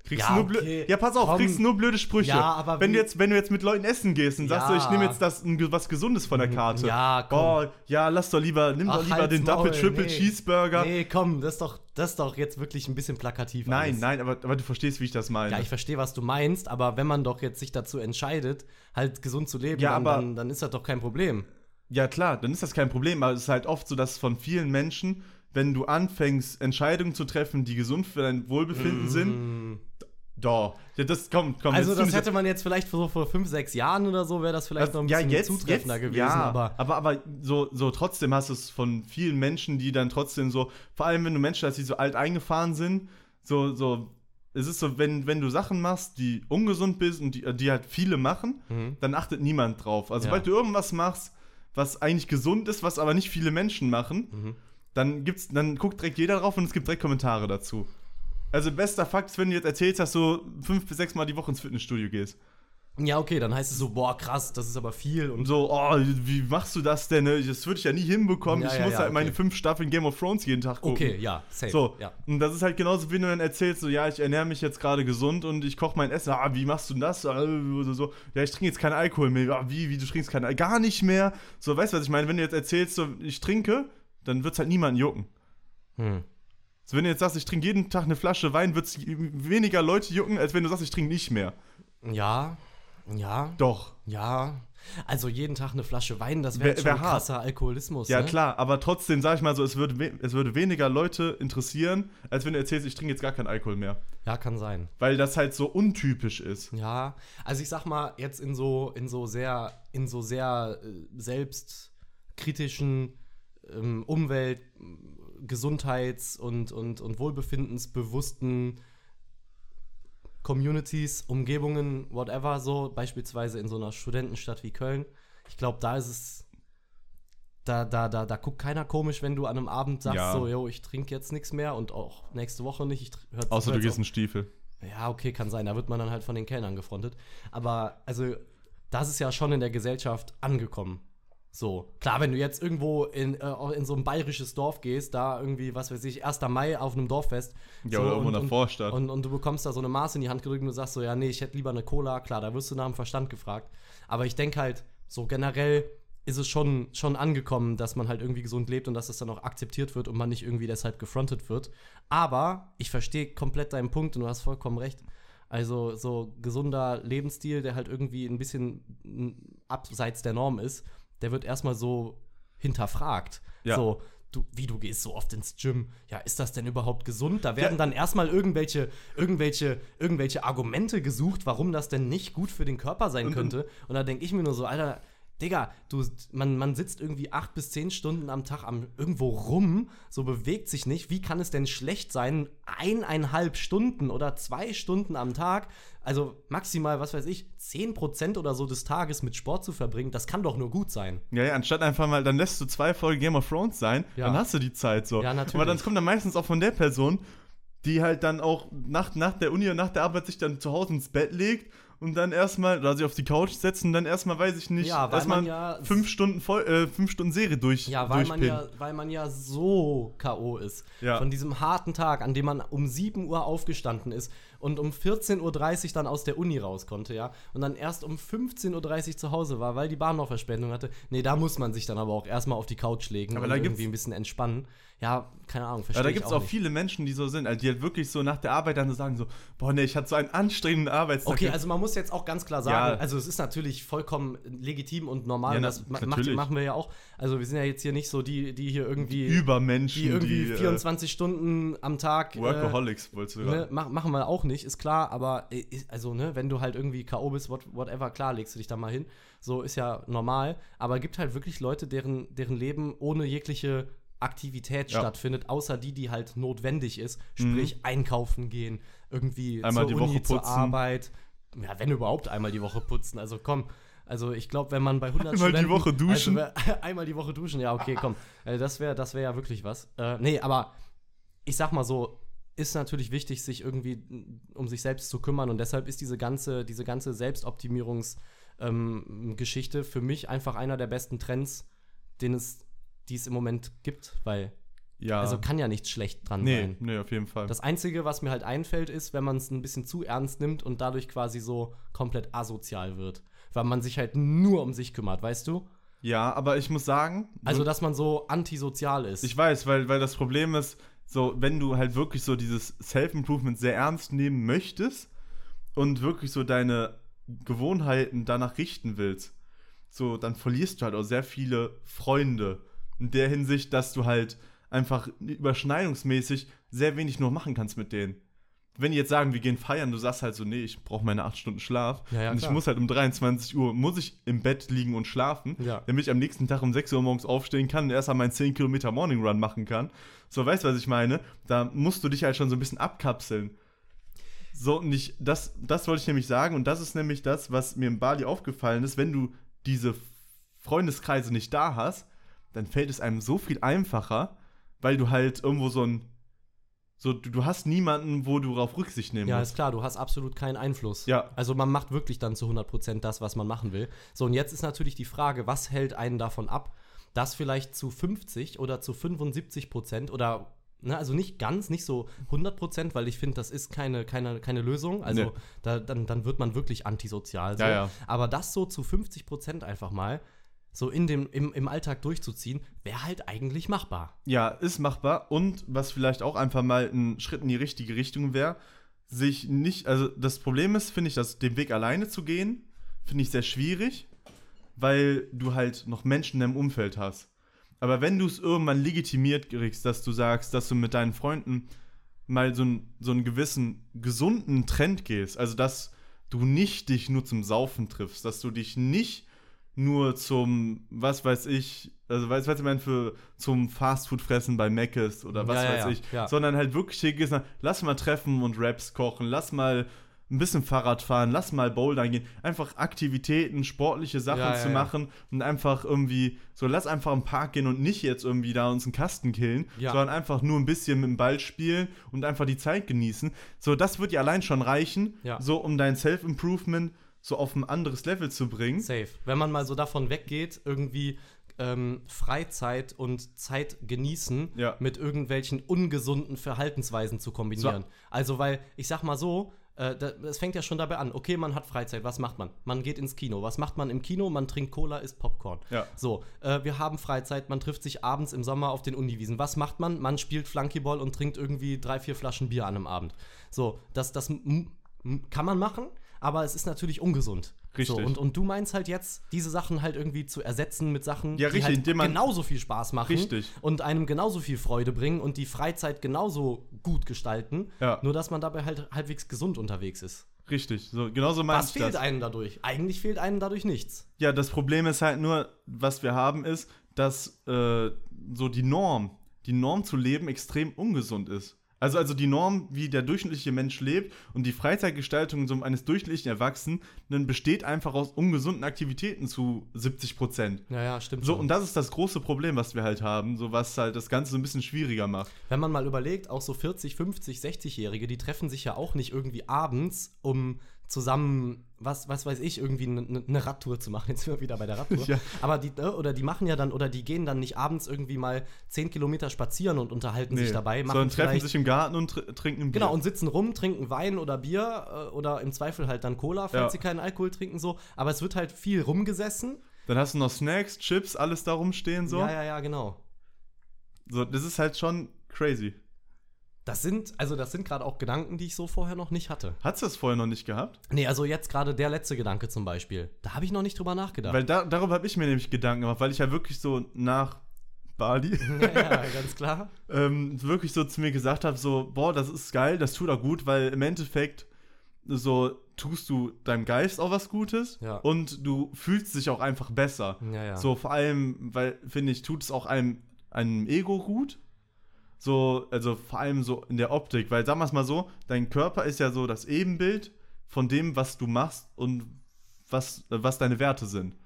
Kriegst Ja, du nur blö- okay. ja, pass auf, Komm. kriegst du nur blöde Sprüche. Ja, aber wenn du jetzt, wenn du jetzt mit Leuten essen gehst und sagst Ja. so, ich nehme jetzt das was Gesundes von der Karte. Ja, komm. Boah, ja, lass doch lieber, nimm Ach, doch lieber den Double Maul, Triple nee. Cheeseburger. Nee, komm, das ist doch, das ist doch jetzt wirklich ein bisschen plakativ. Nein, alles. nein, aber, aber du verstehst, wie ich das meine. Ja, ich verstehe, was du meinst, aber wenn man doch jetzt sich dazu entscheidet, halt gesund zu leben, Ja, dann, aber- dann, dann ist das doch kein Problem. Ja, klar, dann ist das kein Problem, aber es ist halt oft so, dass von vielen Menschen, wenn du anfängst, Entscheidungen zu treffen, die gesund für dein Wohlbefinden sind, doch. Ja, das komm, komm. Also das hätte man jetzt vielleicht so vor fünf, sechs Jahren oder so, wäre das vielleicht noch ein ja, bisschen jetzt, zutreffender jetzt, gewesen, ja, aber aber, aber so, so trotzdem hast du es von vielen Menschen, die dann trotzdem so, vor allem wenn du Menschen hast, die so alt eingefahren sind, so, so, es ist so, wenn, wenn du Sachen machst, die ungesund bist und die, die halt viele machen, Mhm. dann achtet niemand drauf. Also Ja. sobald du irgendwas machst, was eigentlich gesund ist, was aber nicht viele Menschen machen, Mhm. dann gibt's, dann guckt direkt jeder drauf und es gibt direkt Kommentare dazu. Also bester Fakt ist, wenn du jetzt erzählst, dass du fünf bis sechs Mal die Woche ins Fitnessstudio gehst. ja, okay, dann heißt es so, boah, krass, das ist aber viel und so, oh, wie machst du das denn? Das würde ich ja nie hinbekommen. Ja, ich ja, muss ja, halt okay. meine fünf Staffeln Game of Thrones jeden Tag gucken. okay, ja, safe. So, ja. und das ist halt genauso, wie du dann erzählst, so, ja, ich ernähre mich jetzt gerade gesund und ich koche mein Essen. Ah, wie machst du denn das? Ah, So, so. Ja, ich trinke jetzt keinen Alkohol mehr. Ja, wie, wie, du trinkst keinen Alkohol? Gar nicht mehr. So, weißt du, was ich meine? Wenn du jetzt erzählst, so, ich trinke, dann wird es halt niemanden jucken. Hm. So, wenn du jetzt sagst, ich trinke jeden Tag eine Flasche Wein, wird es weniger Leute jucken, als wenn du sagst, ich trinke nicht mehr. Ja, ja, Doch. ja. Also jeden Tag eine Flasche Wein, das Wär- wäre schon wär hart. krasser Alkoholismus. Ja, ne? klar, aber trotzdem, sag ich mal so, es würde, es würde weniger Leute interessieren, als wenn du erzählst, ich trinke jetzt gar keinen Alkohol mehr. Ja, kann sein. Weil das halt so untypisch ist. Ja, also ich sag mal, jetzt in so, in so sehr, in so sehr äh, selbstkritischen ähm, Umwelt-, Gesundheits- und, und, und Wohlbefindensbewussten Communities, Umgebungen, whatever, so, beispielsweise in so einer Studentenstadt wie Köln. Ich glaube, da ist es. Da, da, da, da guckt keiner komisch, wenn du an einem Abend sagst, Ja. so, yo, ich trinke jetzt nichts mehr und auch nächste Woche nicht. Ich hör, Außer du hör's gehst in Stiefel. ja, okay, kann sein. Da wird man dann halt von den Kellnern gefrontet. Aber also, das ist ja schon in der Gesellschaft angekommen. So, klar, wenn du jetzt irgendwo in, äh, auch in so ein bayerisches Dorf gehst, da irgendwie, was weiß ich, 1. Mai auf einem Dorffest. Ja, so, oder irgendwo in und, der und, Vorstadt. und, und du bekommst da so eine Maß in die Hand gedrückt und du sagst so, ja, nee, ich hätte lieber eine Cola. Klar, da wirst du nach dem Verstand gefragt. Aber ich denke halt, so generell ist es schon, schon angekommen, dass man halt irgendwie gesund lebt und dass es dann auch akzeptiert wird und man nicht irgendwie deshalb gefrontet wird. Aber ich verstehe komplett deinen Punkt und du hast vollkommen recht. Also so gesunder Lebensstil, der halt irgendwie ein bisschen abseits der Norm ist, der wird erstmal so hinterfragt. Ja. So, du, wie du gehst so oft ins Gym. Ja, ist das denn überhaupt gesund? Da werden dann erstmal irgendwelche, irgendwelche, irgendwelche Argumente gesucht, warum das denn nicht gut für den Körper sein Und- könnte. Und da denke ich mir nur so, Alter, Digga, du, man, man sitzt irgendwie acht bis zehn Stunden am Tag am, irgendwo rum, so bewegt sich nicht. Wie kann es denn schlecht sein, eineinhalb Stunden oder zwei Stunden am Tag, also maximal, was weiß ich, 10% oder so des Tages mit Sport zu verbringen? Das kann doch nur gut sein. Ja, ja, anstatt einfach mal, dann lässt du zwei Folgen Game of Thrones sein, Ja. dann hast du die Zeit so. Ja, natürlich. Aber dann kommt dann meistens auch von der Person, die halt dann auch nach, nach der Uni und nach der Arbeit sich dann zu Hause ins Bett legt und dann erstmal, oder sich auf die Couch setzt und dann erstmal, weiß ich nicht, Ja, erstmal man ja- fünf Stunden voll, äh, fünf Stunden Serie durch Ja, weil man ja, weil man ja so K.O. ist. Ja. Von diesem harten Tag, an dem man um 7 Uhr aufgestanden ist und um 14.30 Uhr dann aus der Uni raus konnte, ja. Und dann erst um 15.30 Uhr zu Hause war, weil die Bahn noch Verspätung hatte. Nee, da muss man sich dann aber auch erstmal auf die Couch legen Aber und irgendwie ein bisschen entspannen. Ja, keine Ahnung, verstehe Ja, da gibt es auch auch viele Menschen, die so sind, also die halt wirklich so nach der Arbeit dann so sagen so, boah, nee, ich hatte so einen anstrengenden Arbeitstag. Okay, also man muss jetzt auch ganz klar sagen, Ja. also es ist natürlich vollkommen legitim und normal, Ja, na- das ma- macht, machen wir ja auch. Also wir sind ja jetzt hier nicht so die, die hier irgendwie, Übermenschen, die irgendwie äh, 24 Stunden am Tag äh, Workaholics, wolltest du Ne, mach, machen wir auch nicht, ist klar, aber äh, also, ne, wenn du halt irgendwie K.O. bist, what, whatever, klar, legst du dich da mal hin. So ist ja normal. Aber es gibt halt wirklich Leute, deren, deren Leben ohne jegliche Aktivität Ja. stattfindet, außer die, die halt notwendig ist. Sprich, einkaufen gehen, irgendwie Mhm. Einmal zur die Uni, Woche zur. Arbeit. Ja, wenn überhaupt einmal die Woche putzen. Also komm. Also ich glaube, wenn man bei 100 Einmal die Studenten, Woche duschen. Also, einmal die Woche duschen, ja, okay, komm. Äh, das wäre das wär ja wirklich was. Äh, nee, aber ich sag mal so, ist natürlich wichtig, sich irgendwie mm, um sich selbst zu kümmern und deshalb ist diese ganze, diese ganze Selbstoptimierungsgeschichte für mich einfach einer der besten Trends, den es, die es im Moment gibt, weil Ja. also kann ja nichts schlecht dran nee, sein. nee, auf jeden Fall. Das Einzige, was mir halt einfällt, ist, wenn man es ein bisschen zu ernst nimmt und dadurch quasi so komplett asozial wird. Weil man sich halt nur um sich kümmert, weißt du? ja, aber ich muss sagen, Also, so, dass man so antisozial ist. ich weiß, weil, weil das Problem ist, so, wenn du halt wirklich so dieses Self-Improvement sehr ernst nehmen möchtest und wirklich so deine Gewohnheiten danach richten willst, so, dann verlierst du halt auch sehr viele Freunde. In der Hinsicht, dass du halt einfach überschneidungsmäßig sehr wenig nur machen kannst mit denen. Wenn die jetzt sagen, wir gehen feiern, du sagst halt so, nee, ich brauche meine acht Stunden Schlaf. Ja, ja, und ich klar. muss halt um 23 Uhr, muss ich im Bett liegen und schlafen, Ja. damit ich am nächsten Tag um 6 Uhr morgens aufstehen kann und erst einmal meinen 10 Kilometer Morning Run machen kann. So, weißt du, was ich meine? Da musst du dich halt schon so ein bisschen abkapseln. So, und ich, das, das wollte ich nämlich sagen, und das ist nämlich das, was mir in Bali aufgefallen ist, wenn du diese Freundeskreise nicht da hast, dann fällt es einem so viel einfacher, weil du halt irgendwo so ein, so, du, du hast niemanden, wo du darauf Rücksicht nehmen Ja, musst. ist klar, du hast absolut keinen Einfluss. Ja. Also man macht wirklich dann zu 100% das, was man machen will. So, und jetzt ist natürlich die Frage, was hält einen davon ab, das vielleicht zu 50 oder zu 75% oder, ne, also nicht ganz, nicht so 100%, weil ich finde, das ist keine, keine, keine Lösung. Also Nee. da, dann, dann wird man wirklich antisozial. So. Ja, ja. Aber das so zu 50% einfach mal so in dem, im, im Alltag durchzuziehen, wäre halt eigentlich machbar. Ja, ist machbar. Und was vielleicht auch einfach mal ein Schritt in die richtige Richtung wäre, sich nicht, also das Problem ist, finde ich, dass den Weg alleine zu gehen, finde ich sehr schwierig, weil du halt noch Menschen deinem Umfeld hast. Aber wenn du es irgendwann legitimiert kriegst, dass du sagst, dass du mit deinen Freunden mal so, ein, so einen gewissen gesunden Trend gehst, also dass du nicht dich nur zum Saufen triffst, dass du dich nicht nur zum, was weiß ich, also weißt was ich meine, für zum Fastfood-Fressen bei Mc's oder was Ja, weiß ja, ich, ja. sondern halt wirklich hier gehst, lass mal treffen und Raps kochen, lass mal ein bisschen Fahrrad fahren, lass mal Bouldern gehen, einfach Aktivitäten, sportliche Sachen zu machen und einfach irgendwie, so lass einfach im Park gehen und nicht jetzt irgendwie da uns einen Kasten killen, sondern einfach nur ein bisschen mit dem Ball spielen und einfach die Zeit genießen. So, das wird dir allein schon reichen, so um dein Self-Improvement so auf ein anderes Level zu bringen. Safe. Wenn man mal so davon weggeht, irgendwie ähm, Freizeit und Zeit genießen Ja. mit irgendwelchen ungesunden Verhaltensweisen zu kombinieren. Also, weil, ich sag mal so, äh, das fängt ja schon dabei an. Okay, man hat Freizeit, was macht man? Man geht ins Kino. Was macht man im Kino? Man trinkt Cola, isst Popcorn. Ja. So, äh, wir haben Freizeit, man trifft sich abends im Sommer auf den Uniwiesen. Was macht man? Man spielt Flunkyball und trinkt irgendwie drei, vier Flaschen Bier an einem Abend. So, das, das kann man machen, aber es ist natürlich ungesund. Richtig. So, und, und du meinst halt jetzt, diese Sachen halt irgendwie zu ersetzen mit Sachen, Ja, die richtig, halt indem man- genauso viel Spaß machen Richtig. und einem genauso viel Freude bringen und die Freizeit genauso gut gestalten, Ja. nur dass man dabei halt halbwegs gesund unterwegs ist. Richtig, so, genauso meine Was ich fehlt das. einem dadurch? Eigentlich fehlt einem dadurch nichts. Ja, das Problem ist halt nur, was wir haben, ist, dass äh, so die Norm, die Norm zu leben extrem ungesund ist. Also, also die Norm, wie der durchschnittliche Mensch lebt und die Freizeitgestaltung so eines durchschnittlichen Erwachsenen besteht einfach aus ungesunden Aktivitäten zu 70 Prozent. Ja, ja, stimmt. So, schon. und das ist das große Problem, was wir halt haben, so was halt das Ganze so ein bisschen schwieriger macht. Wenn man mal überlegt, auch so 40, 50, 60-Jährige, die treffen sich ja auch nicht irgendwie abends, um zusammen, was, was weiß ich, irgendwie eine ne Radtour zu machen. Jetzt sind wir wieder bei der Radtour. Ja. Aber die, äh, oder die machen ja dann, oder die gehen dann nicht abends irgendwie mal 10 Kilometer spazieren und unterhalten sich dabei. Sondern treffen sich im Garten und tr trinken ein Bier. Genau, und sitzen rum, trinken Wein oder Bier äh, oder im Zweifel halt dann Cola, falls Ja. sie keinen Alkohol trinken, so. Aber es wird halt viel rumgesessen. Dann hast du noch Snacks, Chips, alles da rumstehen so. Ja, ja, ja, genau. So, das ist halt schon crazy. Das sind, also das sind gerade auch Gedanken, die ich so vorher noch nicht hatte. Hast du das vorher noch nicht gehabt? Nee, also jetzt gerade der letzte Gedanke zum Beispiel. Da habe ich noch nicht drüber nachgedacht. Weil da, darüber habe ich mir nämlich Gedanken gemacht, weil ich ja wirklich so nach Bali ja, ja, ganz klar. ähm, wirklich so zu mir gesagt habe, so, boah, das ist geil, das tut auch gut, weil im Endeffekt so tust du deinem Geist auch was Gutes Ja. und du fühlst dich auch einfach besser. Ja, ja. So vor allem, weil, finde ich, tut es auch einem, einem Ego gut. So, also vor allem so in der Optik, weil sagen wir es mal so, dein Körper ist ja so das Ebenbild von dem, was du machst und was, äh, was deine Werte sind.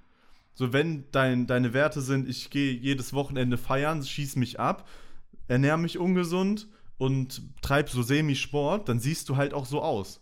So, wenn dein, deine Werte sind, ich gehe jedes Wochenende feiern, schieß mich ab, ernähre mich ungesund und treib so Semi-Sport, dann siehst du halt auch so aus.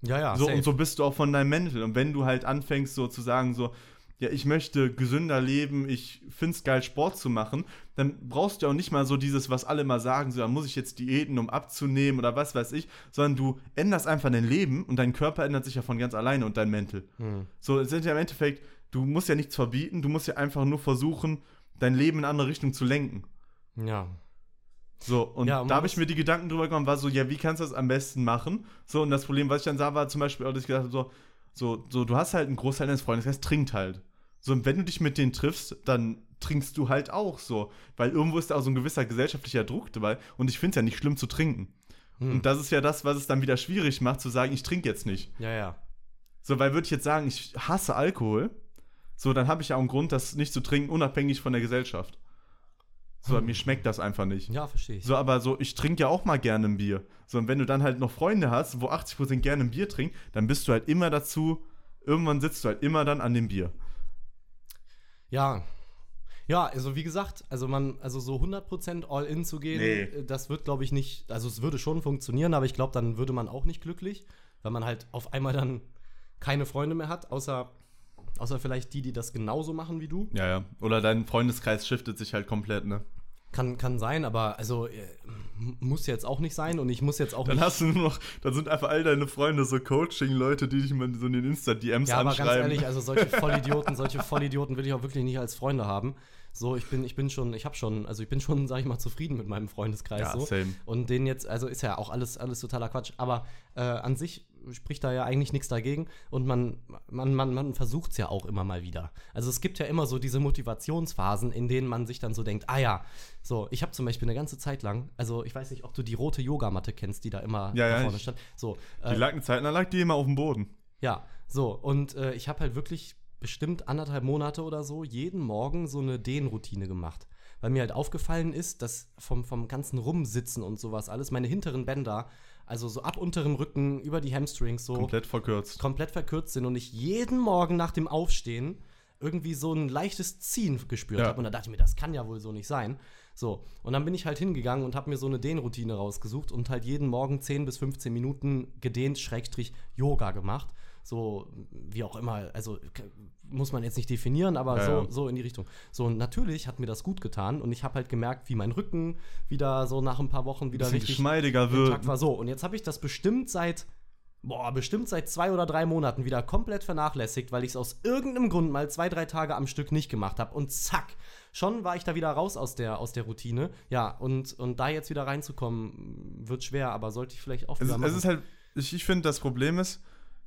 Ja, ja. So, safe. und so bist du auch von deinem Mental. Und wenn du halt anfängst, so zu sagen, so, ja, ich möchte gesünder leben, ich find's geil, Sport zu machen, dann brauchst du auch nicht mal so dieses, was alle mal sagen, so, da muss ich jetzt Diäten, um abzunehmen oder was weiß ich, sondern du änderst einfach dein Leben und dein Körper ändert sich ja von ganz alleine und dein Mental. Hm. So, es sind ja im Endeffekt, du musst ja nichts verbieten, du musst ja einfach nur versuchen, dein Leben in eine andere Richtung zu lenken. Ja. So, und Ja, da habe ich mir die Gedanken drüber gemacht, war so, ja, wie kannst du das am besten machen? So, und das Problem, was ich dann sah, war zum Beispiel auch, dass ich gedacht habe, so, so, so, du hast halt einen Großteil deines Freundeskreises, trinkt halt. So, und wenn du dich mit denen triffst, dann trinkst du halt auch so. Weil irgendwo ist da auch so ein gewisser gesellschaftlicher Druck dabei. Und ich finde es ja nicht schlimm zu trinken. Hm. Und das ist ja das, was es dann wieder schwierig macht, zu sagen, ich trinke jetzt nicht. Ja, ja. So, weil würde ich jetzt sagen, ich hasse Alkohol, so, dann habe ich ja auch einen Grund, das nicht zu trinken, unabhängig von der Gesellschaft. So, Hm. mir schmeckt das einfach nicht. Ja, verstehe ich. So, aber so, ich trinke ja auch mal gerne ein Bier. So, und wenn du dann halt noch Freunde hast, wo 80% gerne ein Bier trinken, dann bist du halt immer dazu, irgendwann sitzt du halt immer dann an dem Bier. Ja. Ja, also wie gesagt, also man, also so 100% all in zu gehen, Nee. äh, das wird, glaube ich, nicht, also es würde schon funktionieren, aber ich glaube, dann würde man auch nicht glücklich, weil man halt auf einmal dann keine Freunde mehr hat, außer, außer vielleicht die, die das genauso machen wie du. Ja, ja. Oder dein Freundeskreis shiftet sich halt komplett, ne? Kann, kann sein, aber also äh, muss jetzt auch nicht sein und ich muss jetzt auch Dann nicht. hast du nur noch, dann sind einfach all deine Freunde so Coaching-Leute, die dich mal so in den Insta-DMs Ja, aber anschreiben. ganz ehrlich, also solche Vollidioten, solche Vollidioten will ich auch wirklich nicht als Freunde haben. So, ich bin, ich bin schon, ich habe schon, also ich bin schon, sag ich mal, zufrieden mit meinem Freundeskreis Ja, so. same. Und den jetzt, also ist ja auch alles, alles totaler Quatsch. Aber äh, an sich spricht da ja eigentlich nichts dagegen und man, man, man, man versucht es ja auch immer mal wieder. Also es gibt ja immer so diese Motivationsphasen, in denen man sich dann so denkt, ah ja, so, ich habe zum Beispiel eine ganze Zeit lang, also ich weiß nicht, ob du die rote Yogamatte kennst, die da immer Ja, da ja, vorne ich- stand. So, Die äh, lag eine Zeit lang, lag die immer auf dem Boden. ja, so, und äh, ich habe halt wirklich bestimmt anderthalb Monate oder so jeden Morgen so eine Dehnroutine gemacht. Weil mir halt aufgefallen ist, dass vom, vom ganzen Rumsitzen und sowas alles, meine hinteren Bänder, also so ab unterem Rücken, über die Hamstrings so Komplett verkürzt. komplett verkürzt sind und ich jeden Morgen nach dem Aufstehen irgendwie so ein leichtes Ziehen gespürt Ja. habe. Und da dachte ich mir, das kann ja wohl so nicht sein. So, und dann bin ich halt hingegangen und habe mir so eine Dehnroutine rausgesucht und halt jeden Morgen 10 bis 15 Minuten gedehnt, Schrägstrich Yoga gemacht. So, wie auch immer, also muss man jetzt nicht definieren, aber Ja, so, ja. so in die Richtung. So, und natürlich hat mir das gut getan und ich habe halt gemerkt, wie mein Rücken wieder so nach ein paar Wochen wieder richtig geschmeidiger wird. war. So, und jetzt habe ich das bestimmt seit, boah, bestimmt seit zwei oder drei Monaten wieder komplett vernachlässigt, weil ich es aus irgendeinem Grund mal zwei, drei Tage am Stück nicht gemacht habe. Und zack, schon war ich da wieder raus aus der, aus der Routine. Ja, und, und da jetzt wieder reinzukommen, wird schwer, aber sollte ich vielleicht auch Es, wieder ist- es ist halt, ich, ich finde, das Problem ist,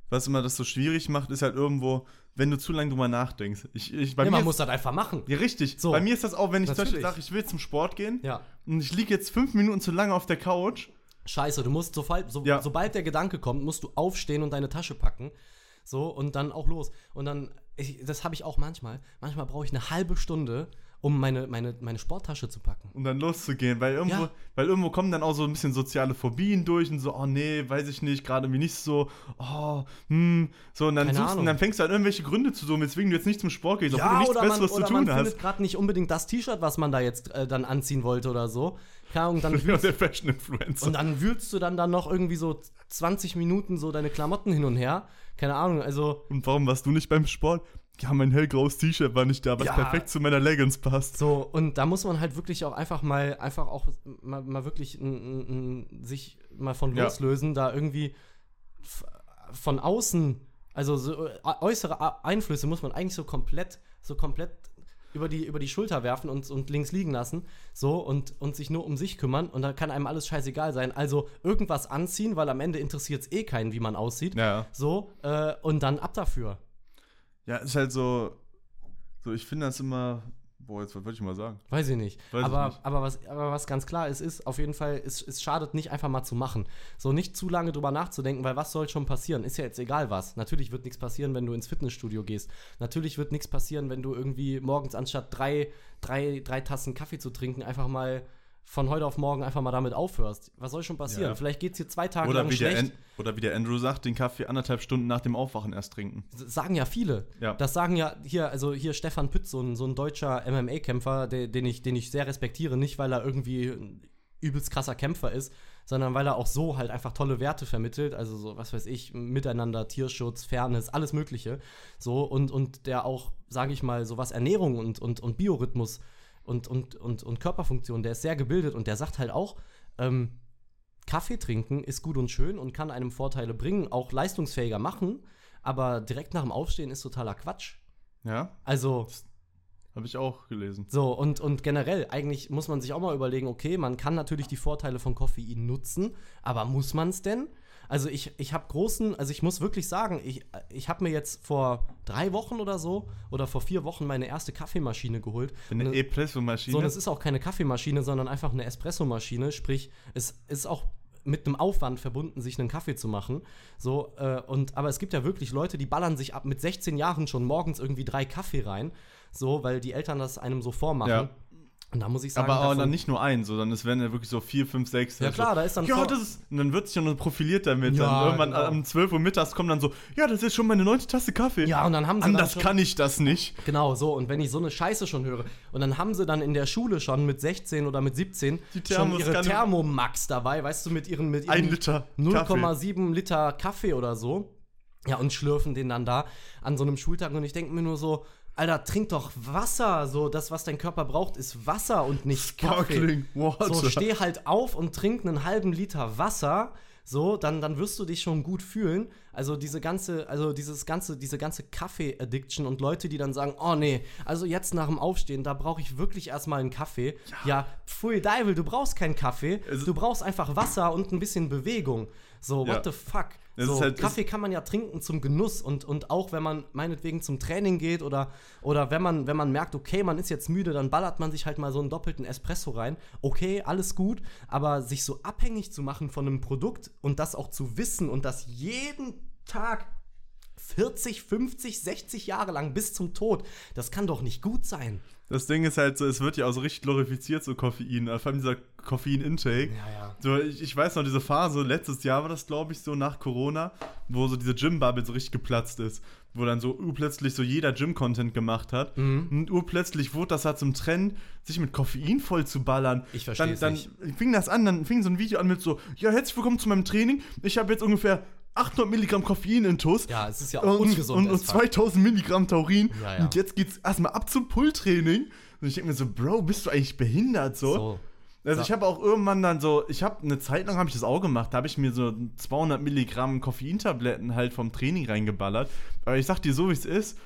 was immer das so schwierig macht, ist halt irgendwo, wenn du zu lange drüber nachdenkst. Ich, ich, bei Ja, mir man ist, muss das einfach machen. ja, richtig. So. Bei mir ist das auch, wenn ich zum Beispiel Natürlich. sage, ich will zum Sport gehen Ja. und ich liege jetzt fünf Minuten zu lange auf der Couch. Scheiße, du musst, sobald, so, Ja. sobald der Gedanke kommt, musst du aufstehen und deine Tasche packen. So, und dann auch los. Und dann, ich, das habe ich auch manchmal. Manchmal brauche ich eine halbe Stunde, um meine, meine, meine Sporttasche zu packen. um dann loszugehen, weil irgendwo, Ja. weil irgendwo kommen dann auch so ein bisschen soziale Phobien durch und so, oh nee, weiß ich nicht, gerade irgendwie nicht so, oh, hm, so und dann Keine suchst Ahnung. und dann fängst du an irgendwelche Gründe zu suchen, weswegen du jetzt nicht zum Sport gehst, obwohl du nichts oder man, Besseres zu man tun findet hast. gerade nicht unbedingt das T-Shirt, was man da jetzt äh, dann anziehen wollte oder so. Keine Ahnung, dann Ja, wühlst, der Fashion Influencer. und dann wühlst du dann, dann noch irgendwie so 20 Minuten so deine Klamotten hin und her. Keine Ahnung, also Und warum warst du nicht beim Sport? Ja, mein hellgraues T-Shirt war nicht da, was Ja. perfekt zu meiner Leggings passt. So, und da muss man halt wirklich auch einfach mal, einfach auch mal, mal wirklich n, n, sich mal von Ja. loslösen, da irgendwie von außen, also so äh, äußere Einflüsse muss man eigentlich so komplett, so komplett über die, über die Schulter werfen und, und links liegen lassen, so, und, und sich nur um sich kümmern und dann kann einem alles scheißegal sein. Also irgendwas anziehen, weil am Ende interessiert es eh keinen, wie man aussieht. Ja. So, äh, und dann ab dafür. Ja, ist halt so, so ich finde das immer, boah, jetzt was wollte ich mal sagen? Weiß ich nicht. Weiß ich aber, nicht. Aber, was, aber was ganz klar ist, ist auf jeden Fall, es, es schadet nicht einfach mal zu machen. So nicht zu lange drüber nachzudenken, weil was soll schon passieren? Ist ja jetzt egal was. Natürlich wird nichts passieren, wenn du ins Fitnessstudio gehst. Natürlich wird nichts passieren, wenn du irgendwie morgens anstatt drei, drei, drei Tassen Kaffee zu trinken, einfach mal von heute auf morgen einfach mal damit aufhörst. Was soll schon passieren? Ja. Vielleicht geht es dir zwei Tage Oder lang wie, der schlecht. An oder wie der Andrew sagt, den Kaffee anderthalb Stunden nach dem Aufwachen erst trinken. Das sagen ja viele. Ja. Das sagen ja hier, also hier Stefan Pütz, so ein, so ein deutscher MMA-Kämpfer, der, den, ich, den ich sehr respektiere, nicht weil er irgendwie ein übelst krasser Kämpfer ist, sondern weil er auch so halt einfach tolle Werte vermittelt, also so, was weiß ich, Miteinander, Tierschutz, Fairness, alles Mögliche. So, und, und der auch, sage ich mal, so was Ernährung und, und, und Biorhythmus und, und, und, und Körperfunktion, der ist sehr gebildet und der sagt halt auch, ähm, Kaffee trinken ist gut und schön und kann einem Vorteile bringen, auch leistungsfähiger machen, aber direkt nach dem Aufstehen ist totaler Quatsch. Ja, Also, habe ich auch gelesen. so, und, und generell, eigentlich muss man sich auch mal überlegen, okay, man kann natürlich die Vorteile von Koffein nutzen, aber muss man es denn? Also ich, ich habe großen, also ich muss wirklich sagen, ich, ich habe mir jetzt vor drei Wochen oder so oder vor vier Wochen meine erste Kaffeemaschine geholt. Eine Und- E-Presso-Maschine. so, es ist auch keine Kaffeemaschine, sondern einfach eine Espressomaschine. Sprich, es ist auch mit einem Aufwand verbunden, sich einen Kaffee zu machen. So, äh, und, aber es gibt ja wirklich Leute, die ballern sich ab mit 16 Jahren schon morgens irgendwie drei Kaffee rein. So, weil die Eltern das einem so vormachen. Ja. Und da muss ich sagen, aber auch davon- dann nicht nur ein, sondern es werden ja wirklich so vier, fünf, sechs. Ja halt klar, so, da ist dann Ja, das ist. Und dann wird sich schon profiliert damit. Ja, dann irgendwann genau. um 12 Uhr mittags kommt dann so, ja, das ist schon meine neunte Tasse Kaffee. Ja, und dann haben sie dann Anders schon- kann ich das nicht. Genau, so. Und wenn ich so eine Scheiße schon höre, und dann haben sie dann in der Schule schon mit 16 oder mit 17 Die schon ihre Thermomax dabei, weißt du, mit ihren, mit ihren Ein Liter. 0,7 Liter Kaffee oder so. Ja, und schlürfen den dann da an so einem Schultag. Und ich denke mir nur so, Alter, trink doch Wasser. So, das, was dein Körper braucht, ist Wasser und nicht Kaffee. Sparkling Water. So, steh halt auf und trink einen halben Liter Wasser. So, dann, dann wirst du dich schon gut fühlen. Also diese ganze, also dieses ganze, diese ganze Kaffee-Addiction und Leute, die dann sagen, oh nee, also jetzt nach dem Aufstehen, da brauche ich wirklich erstmal einen Kaffee. Ja, pfui Deivel, du brauchst keinen Kaffee. Es- du brauchst einfach Wasser und ein bisschen Bewegung. So, Ja. what the fuck? So, halt- Kaffee kann man ja trinken zum Genuss und, und auch wenn man meinetwegen zum Training geht oder, oder wenn, man, wenn man merkt, okay, man ist jetzt müde, dann ballert man sich halt mal so einen doppelten Espresso rein. Okay, alles gut, aber sich so abhängig zu machen von einem Produkt und das auch zu wissen und das jeden Tag 40, 50, 60 Jahre lang bis zum Tod, das kann doch nicht gut sein. Das Ding ist halt so, es wird ja auch so richtig glorifiziert, so Koffein. Vor allem dieser Koffein-Intake. Ja, ja. So, ich, ich weiß noch, diese Phase, letztes Jahr war das, glaube ich, so nach Corona, wo so diese Gym-Bubble so richtig geplatzt ist. Wo dann so urplötzlich so jeder Gym-Content gemacht hat. Mhm. Und urplötzlich wurde das halt zum Trend, sich mit Koffein voll zu ballern. Ich versteh's dann, nicht. Dann fing das an, dann fing so ein Video an mit so, ja, herzlich willkommen zu meinem Training. Ich habe jetzt ungefähr 800 Milligramm Koffein in Tuss. Ja, es ist ja auch und, ungesund. und, und as fuck. 2000 Milligramm Taurin. Ja, ja. Und jetzt geht's erstmal ab zum Pull-Training. Und ich denke mir so, Bro, bist du eigentlich behindert so? so. Also Ja. ich habe auch irgendwann dann so, ich habe eine Zeit lang habe ich das auch gemacht, da habe ich mir so 200 Milligramm Koffeintabletten halt vom Training reingeballert. Aber ich sag dir so, wie es ist,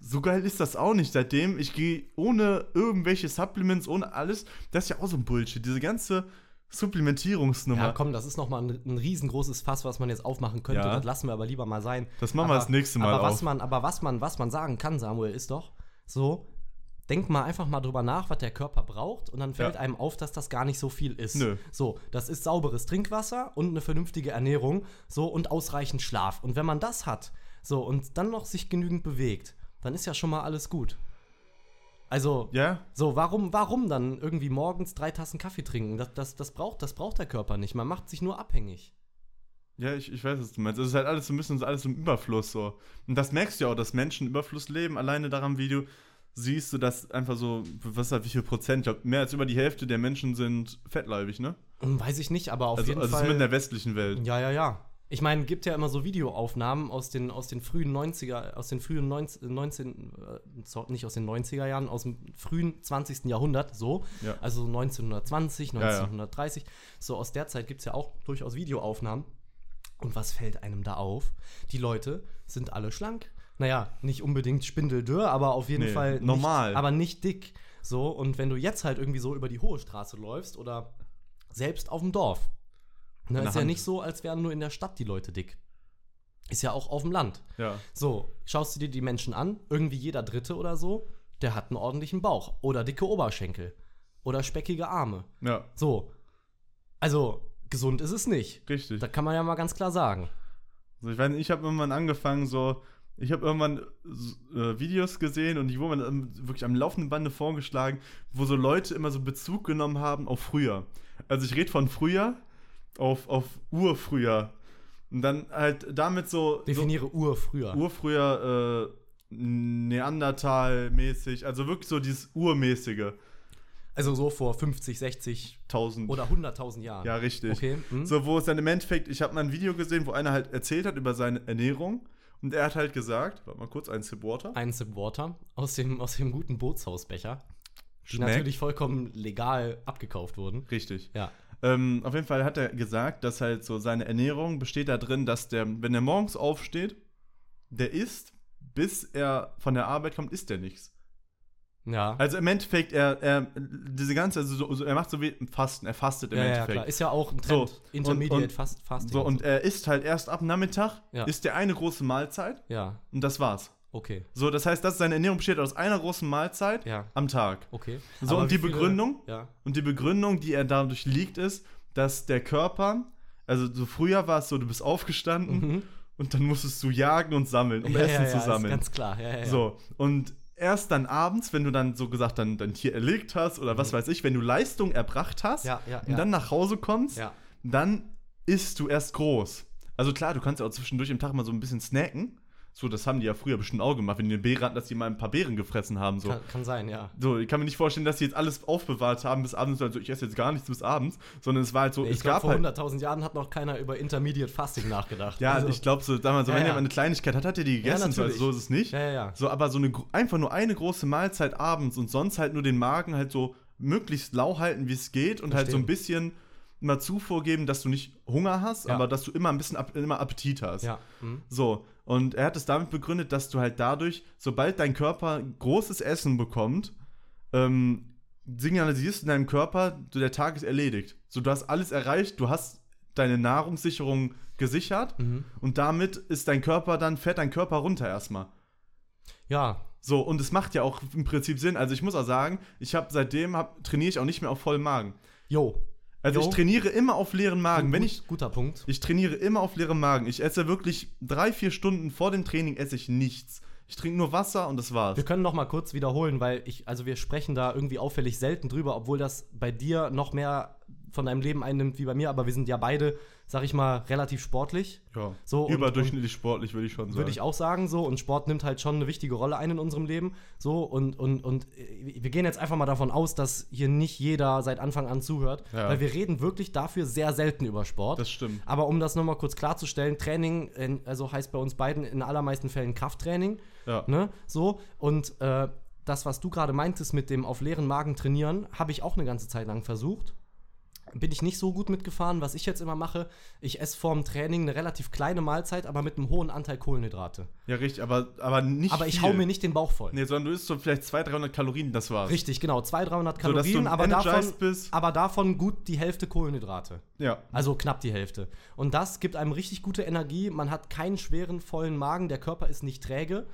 so geil ist das auch nicht. Seitdem ich gehe ohne irgendwelche Supplements, ohne alles, das ist ja auch so ein Bullshit. Diese ganze Supplementierungsnummer. Ja, komm, das ist nochmal ein, ein riesengroßes Fass, was man jetzt aufmachen könnte. Ja. Das lassen wir aber lieber mal sein. Das machen wir aber, das nächste Mal aber was auf. Man, aber was man, was man sagen kann, Samuel, ist doch so, denk mal einfach mal drüber nach, was der Körper braucht und dann fällt Ja. einem auf, dass das gar nicht so viel ist. Nö. So, das ist sauberes Trinkwasser und eine vernünftige Ernährung, so und ausreichend Schlaf. Und wenn man das hat, so und dann noch sich genügend bewegt, dann ist ja schon mal alles gut. Also, Ja, so, warum, warum dann irgendwie morgens drei Tassen Kaffee trinken? Das, das, das, braucht, das braucht der Körper nicht. Man macht sich nur abhängig. ja, ich, ich weiß, was du meinst. Es ist halt alles so ein bisschen alles im Überfluss so. Und das merkst du ja auch, dass Menschen im Überfluss leben. Alleine daran, wie du siehst du, dass einfach so, was halt wie viel Prozent, ich glaube, mehr als über die Hälfte der Menschen sind fettleibig, ne? Weiß ich nicht, aber auf also jeden also Fall. zumindest in der westlichen Welt. Ja, ja, ja. Ich meine, gibt ja immer so Videoaufnahmen aus den, aus den frühen 90er, aus den frühen 19, 19 äh, nicht aus den 90er Jahren, aus dem frühen 20. Jahrhundert, so. Ja. Also 1920, Ja, ja. 1930. So aus der Zeit gibt es ja auch durchaus Videoaufnahmen. Und was fällt einem da auf? Die Leute sind alle schlank. Naja, nicht unbedingt spindeldürr, aber auf jeden Nee, Fall nicht, normal. aber nicht dick. So, und wenn du jetzt halt irgendwie so über die hohe Straße läufst oder selbst auf dem Dorf, der ist ja nicht so, als wären nur in der Stadt die Leute dick. Ist ja auch auf dem Land. Ja. So, schaust du dir die Menschen an, irgendwie jeder Dritte oder so, der hat einen ordentlichen Bauch oder dicke Oberschenkel oder speckige Arme. Ja, So, also gesund ist es nicht. richtig. Da kann man ja mal ganz klar sagen. Also ich weiß nicht, ich habe irgendwann angefangen, so, ich habe irgendwann äh, Videos gesehen und die wurden ähm, wirklich am laufenden Bande vorgeschlagen, wo so Leute immer so Bezug genommen haben auf früher. Also ich rede von früher auf, auf Urfrüher. Und dann halt damit so, Definiere so Urfrüher äh, Neandertal-mäßig, also wirklich so dieses Urmäßige. Also so vor 50, 60 1000. oder 100.000 Jahren. Ja, richtig. Okay. hm? So, wo es dann im Endeffekt, ich habe mal ein Video gesehen, wo einer halt erzählt hat über seine Ernährung. Und er hat halt gesagt, warte mal kurz, ein Sip Water. Ein Sip Water aus dem, aus dem guten Bootshausbecher, die Schmeckt. natürlich vollkommen legal abgekauft wurden. Richtig. Ja. Ähm, auf jeden Fall hat er gesagt, dass halt so seine Ernährung besteht da drin, dass der, wenn er morgens aufsteht, der isst, bis er von der Arbeit kommt, isst er nichts. Ja. Also im Endeffekt, er, er diese ganze, also so, so, er macht so wie Fasten, er fastet im ja, ja, Endeffekt. klar. Ist ja auch ein Trend. So, und- Intermediate und- Fast, Fasting. So, und er isst halt erst ab Nachmittag, Ja. isst er eine große Mahlzeit Ja, und das war's. Okay. So, das heißt, dass seine Ernährung besteht aus einer großen Mahlzeit Ja, am Tag. okay. So, Aber und die viele- Begründung? Ja. Und die Begründung, die er dadurch liegt, ist, dass der Körper, also so früher war es so, du bist aufgestanden Mhm. und dann musstest du jagen und sammeln, um ja, Essen zu sammeln. Ist ganz klar. Ja, ja. So, und erst dann abends, wenn du dann so gesagt dann dein Tier erlegt hast oder was weiß ich, wenn du Leistung erbracht hast Mhm. Ja, ja, und dann nach Hause kommst, Ja. dann isst du erst groß. Also klar, du kannst ja auch zwischendurch im Tag mal so ein bisschen snacken. So, das haben die ja früher bestimmt auch gemacht, wenn die eine Beere hatten, dass die mal ein paar Beeren gefressen haben. So. Kann, kann sein, ja. So, ich kann mir nicht vorstellen, dass sie jetzt alles aufbewahrt haben bis abends, also ich esse jetzt gar nichts bis abends, sondern es war halt so, Nee, es ich glaube, gab vor halt. 100.000 Jahren hat noch keiner über Intermediate Fasting nachgedacht. Ja, Also- ich glaube so, damals, so, Ja, wenn ja. jemand eine Kleinigkeit hat, hat er die gegessen, so, also so ist es nicht. Ja, ja, ja. So, aber so eine einfach nur eine große Mahlzeit abends und sonst halt nur den Magen halt so möglichst lau halten, wie es geht und halt so ein bisschen mal Zufuhr geben, dass du nicht Hunger hast, Ja. aber dass du immer ein bisschen immer Appetit hast. Ja. Hm. So, und er hat es damit begründet, dass du halt dadurch, sobald dein Körper großes Essen bekommt, ähm, signalisierst in deinem Körper, du, der Tag ist erledigt. So, du hast alles erreicht, du hast deine Nahrungssicherung gesichert Mhm. und damit ist dein Körper dann, fährt dein Körper runter erstmal. Ja. So, und es macht ja auch im Prinzip Sinn. Also ich muss auch sagen, ich habe seitdem hab, trainiere ich auch nicht mehr auf vollem Magen. Jo. Also Jo. ich trainiere immer auf leeren Magen. Gut, Wenn ich, guter Punkt. ich trainiere immer auf leerem Magen. Ich esse wirklich drei, vier Stunden vor dem Training esse ich nichts. Ich trinke nur Wasser und das war's. Wir können noch mal kurz wiederholen, weil ich, also wir sprechen da irgendwie auffällig selten drüber, obwohl das bei dir noch mehr von deinem Leben einnimmt wie bei mir, aber wir sind ja beide, sag ich mal, relativ sportlich. Ja. So, und- Überdurchschnittlich sportlich, würde ich schon sagen. Würde ich auch sagen, so. Und Sport nimmt halt schon eine wichtige Rolle ein in unserem Leben. So, und, und, und äh, wir gehen jetzt einfach mal davon aus, dass hier nicht jeder seit Anfang an zuhört. Ja. Weil wir reden wirklich dafür sehr selten über Sport. Das stimmt. Aber um das nochmal kurz klarzustellen, Training, in, also heißt bei uns beiden in allermeisten Fällen Krafttraining. Ja. Ne? So. Und äh, das, was du gerade meintest mit dem auf leeren Magen trainieren, habe ich auch eine ganze Zeit lang versucht. Bin ich nicht so gut mitgefahren. Was ich jetzt immer mache, ich esse vorm Training eine relativ kleine Mahlzeit, aber mit einem hohen Anteil Kohlenhydrate. Ja, richtig, aber, aber nicht Aber ich viel. hau mir nicht den Bauch voll. Nee, sondern du isst so vielleicht 200, 300 Kalorien, das war's. Richtig, genau. 200, 300 So, dass du Kalorien, aber, davon, bist. aber davon gut die Hälfte Kohlenhydrate. Ja. Also knapp die Hälfte. Und das gibt einem richtig gute Energie. Man hat keinen schweren, vollen Magen. Der Körper ist nicht träge.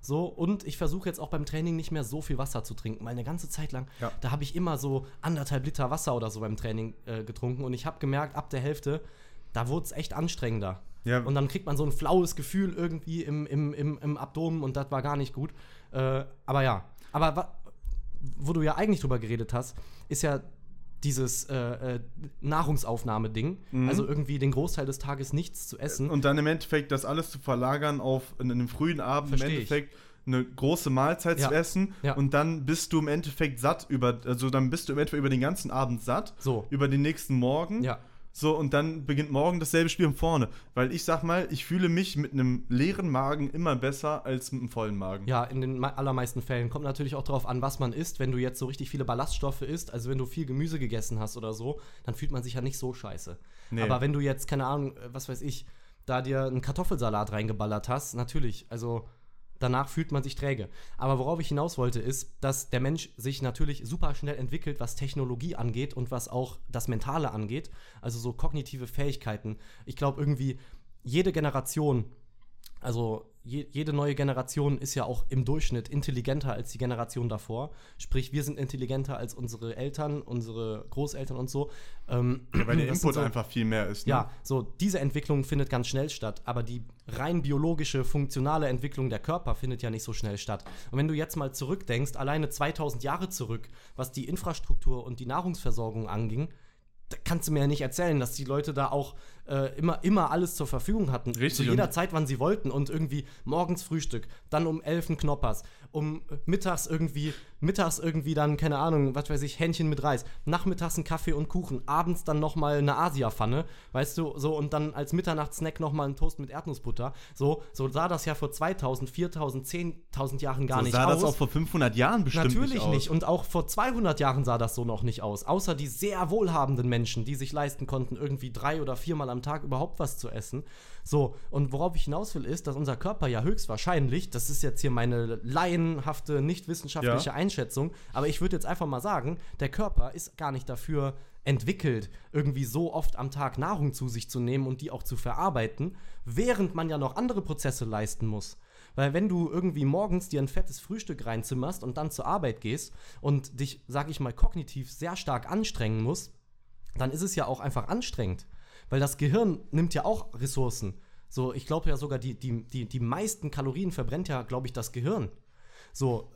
So, und ich versuche jetzt auch beim Training nicht mehr so viel Wasser zu trinken, weil eine ganze Zeit lang, Ja. da habe ich immer so anderthalb Liter Wasser oder so beim Training äh, getrunken und ich habe gemerkt, ab der Hälfte, da wurde es echt anstrengender. Ja. Und dann kriegt man so ein flaues Gefühl irgendwie im, im, im, im Abdomen und das war gar nicht gut. Äh, aber ja, aber wo du ja eigentlich drüber geredet hast, ist ja dieses äh, äh, Nahrungsaufnahme-Ding. Also irgendwie den Großteil des Tages nichts zu essen. Mhm. Und dann im Endeffekt das alles zu verlagern auf in einem frühen Abend Versteh im ich. Endeffekt eine große Mahlzeit Ja. zu essen Ja. und dann bist du im Endeffekt satt über also dann bist du im Endeffekt über den ganzen Abend satt So. über den nächsten Morgen Ja. So und dann beginnt morgen dasselbe Spiel von vorne weil ich sag mal ich fühle mich mit einem leeren Magen immer besser als mit einem vollen Magen Ja, in den mei- allermeisten Fällen. Kommt natürlich auch darauf an, was man isst. Wenn du jetzt so richtig viele Ballaststoffe isst, also wenn du viel Gemüse gegessen hast oder so, dann fühlt man sich ja nicht so scheiße. Nee. Aber wenn du jetzt, keine Ahnung, äh, was weiß ich, da dir einen Kartoffelsalat reingeballert hast, natürlich, also danach fühlt man sich träge. Aber worauf ich hinaus wollte, ist, dass der Mensch sich natürlich super schnell entwickelt, was Technologie angeht und was auch das Mentale angeht. Also so kognitive Fähigkeiten. Ich glaube irgendwie, jede Generation also je, jede neue Generation ist ja auch im Durchschnitt intelligenter als die Generation davor. Sprich, wir sind intelligenter als unsere Eltern, unsere Großeltern und so. Ähm, weil der Input so, einfach viel mehr ist ne? Ja, so diese Entwicklung findet ganz schnell statt, aber die rein biologische, funktionale Entwicklung der Körper findet ja nicht so schnell statt. Und wenn du jetzt mal zurückdenkst, alleine 2000 Jahre zurück, was die Infrastruktur und die Nahrungsversorgung anging, da kannst du mir ja nicht erzählen, dass die Leute da auch äh, immer, immer alles zur Verfügung hatten. Richtig, Zu jeder Zeit, wann sie wollten. Und irgendwie morgens Frühstück, dann um 11 ein Knoppers, um äh, mittags irgendwie, mittags irgendwie dann, keine Ahnung, was weiß ich, Hähnchen mit Reis, nachmittags ein Kaffee und Kuchen, abends dann nochmal eine Asia-Pfanne, weißt du, so und dann als Mitternachtssnack nochmal ein Toast mit Erdnussbutter. So, so sah das ja vor 2000, 4000, 10.000 Jahren gar so nicht sah aus. das auch vor 500 Jahren bestimmt Natürlich nicht, aus. nicht. Und auch vor 200 Jahren sah das so noch nicht aus. Außer die sehr wohlhabenden Menschen, die sich leisten konnten, irgendwie drei oder viermal am Tag überhaupt was zu essen. So, und worauf ich hinaus will, ist, dass unser Körper ja höchstwahrscheinlich, das ist jetzt hier meine laienhafte, nicht wissenschaftliche Ja. Einschätzung, aber ich würde jetzt einfach mal sagen, der Körper ist gar nicht dafür entwickelt, irgendwie so oft am Tag Nahrung zu sich zu nehmen und die auch zu verarbeiten, während man ja noch andere Prozesse leisten muss. Weil wenn du irgendwie morgens dir ein fettes Frühstück reinzimmerst und dann zur Arbeit gehst und dich, sag ich mal, kognitiv sehr stark anstrengen musst, dann ist es ja auch einfach anstrengend. Weil das Gehirn nimmt ja auch Ressourcen. So, ich glaube ja sogar, die, die, die, die meisten Kalorien verbrennt ja, glaube ich, das Gehirn. So,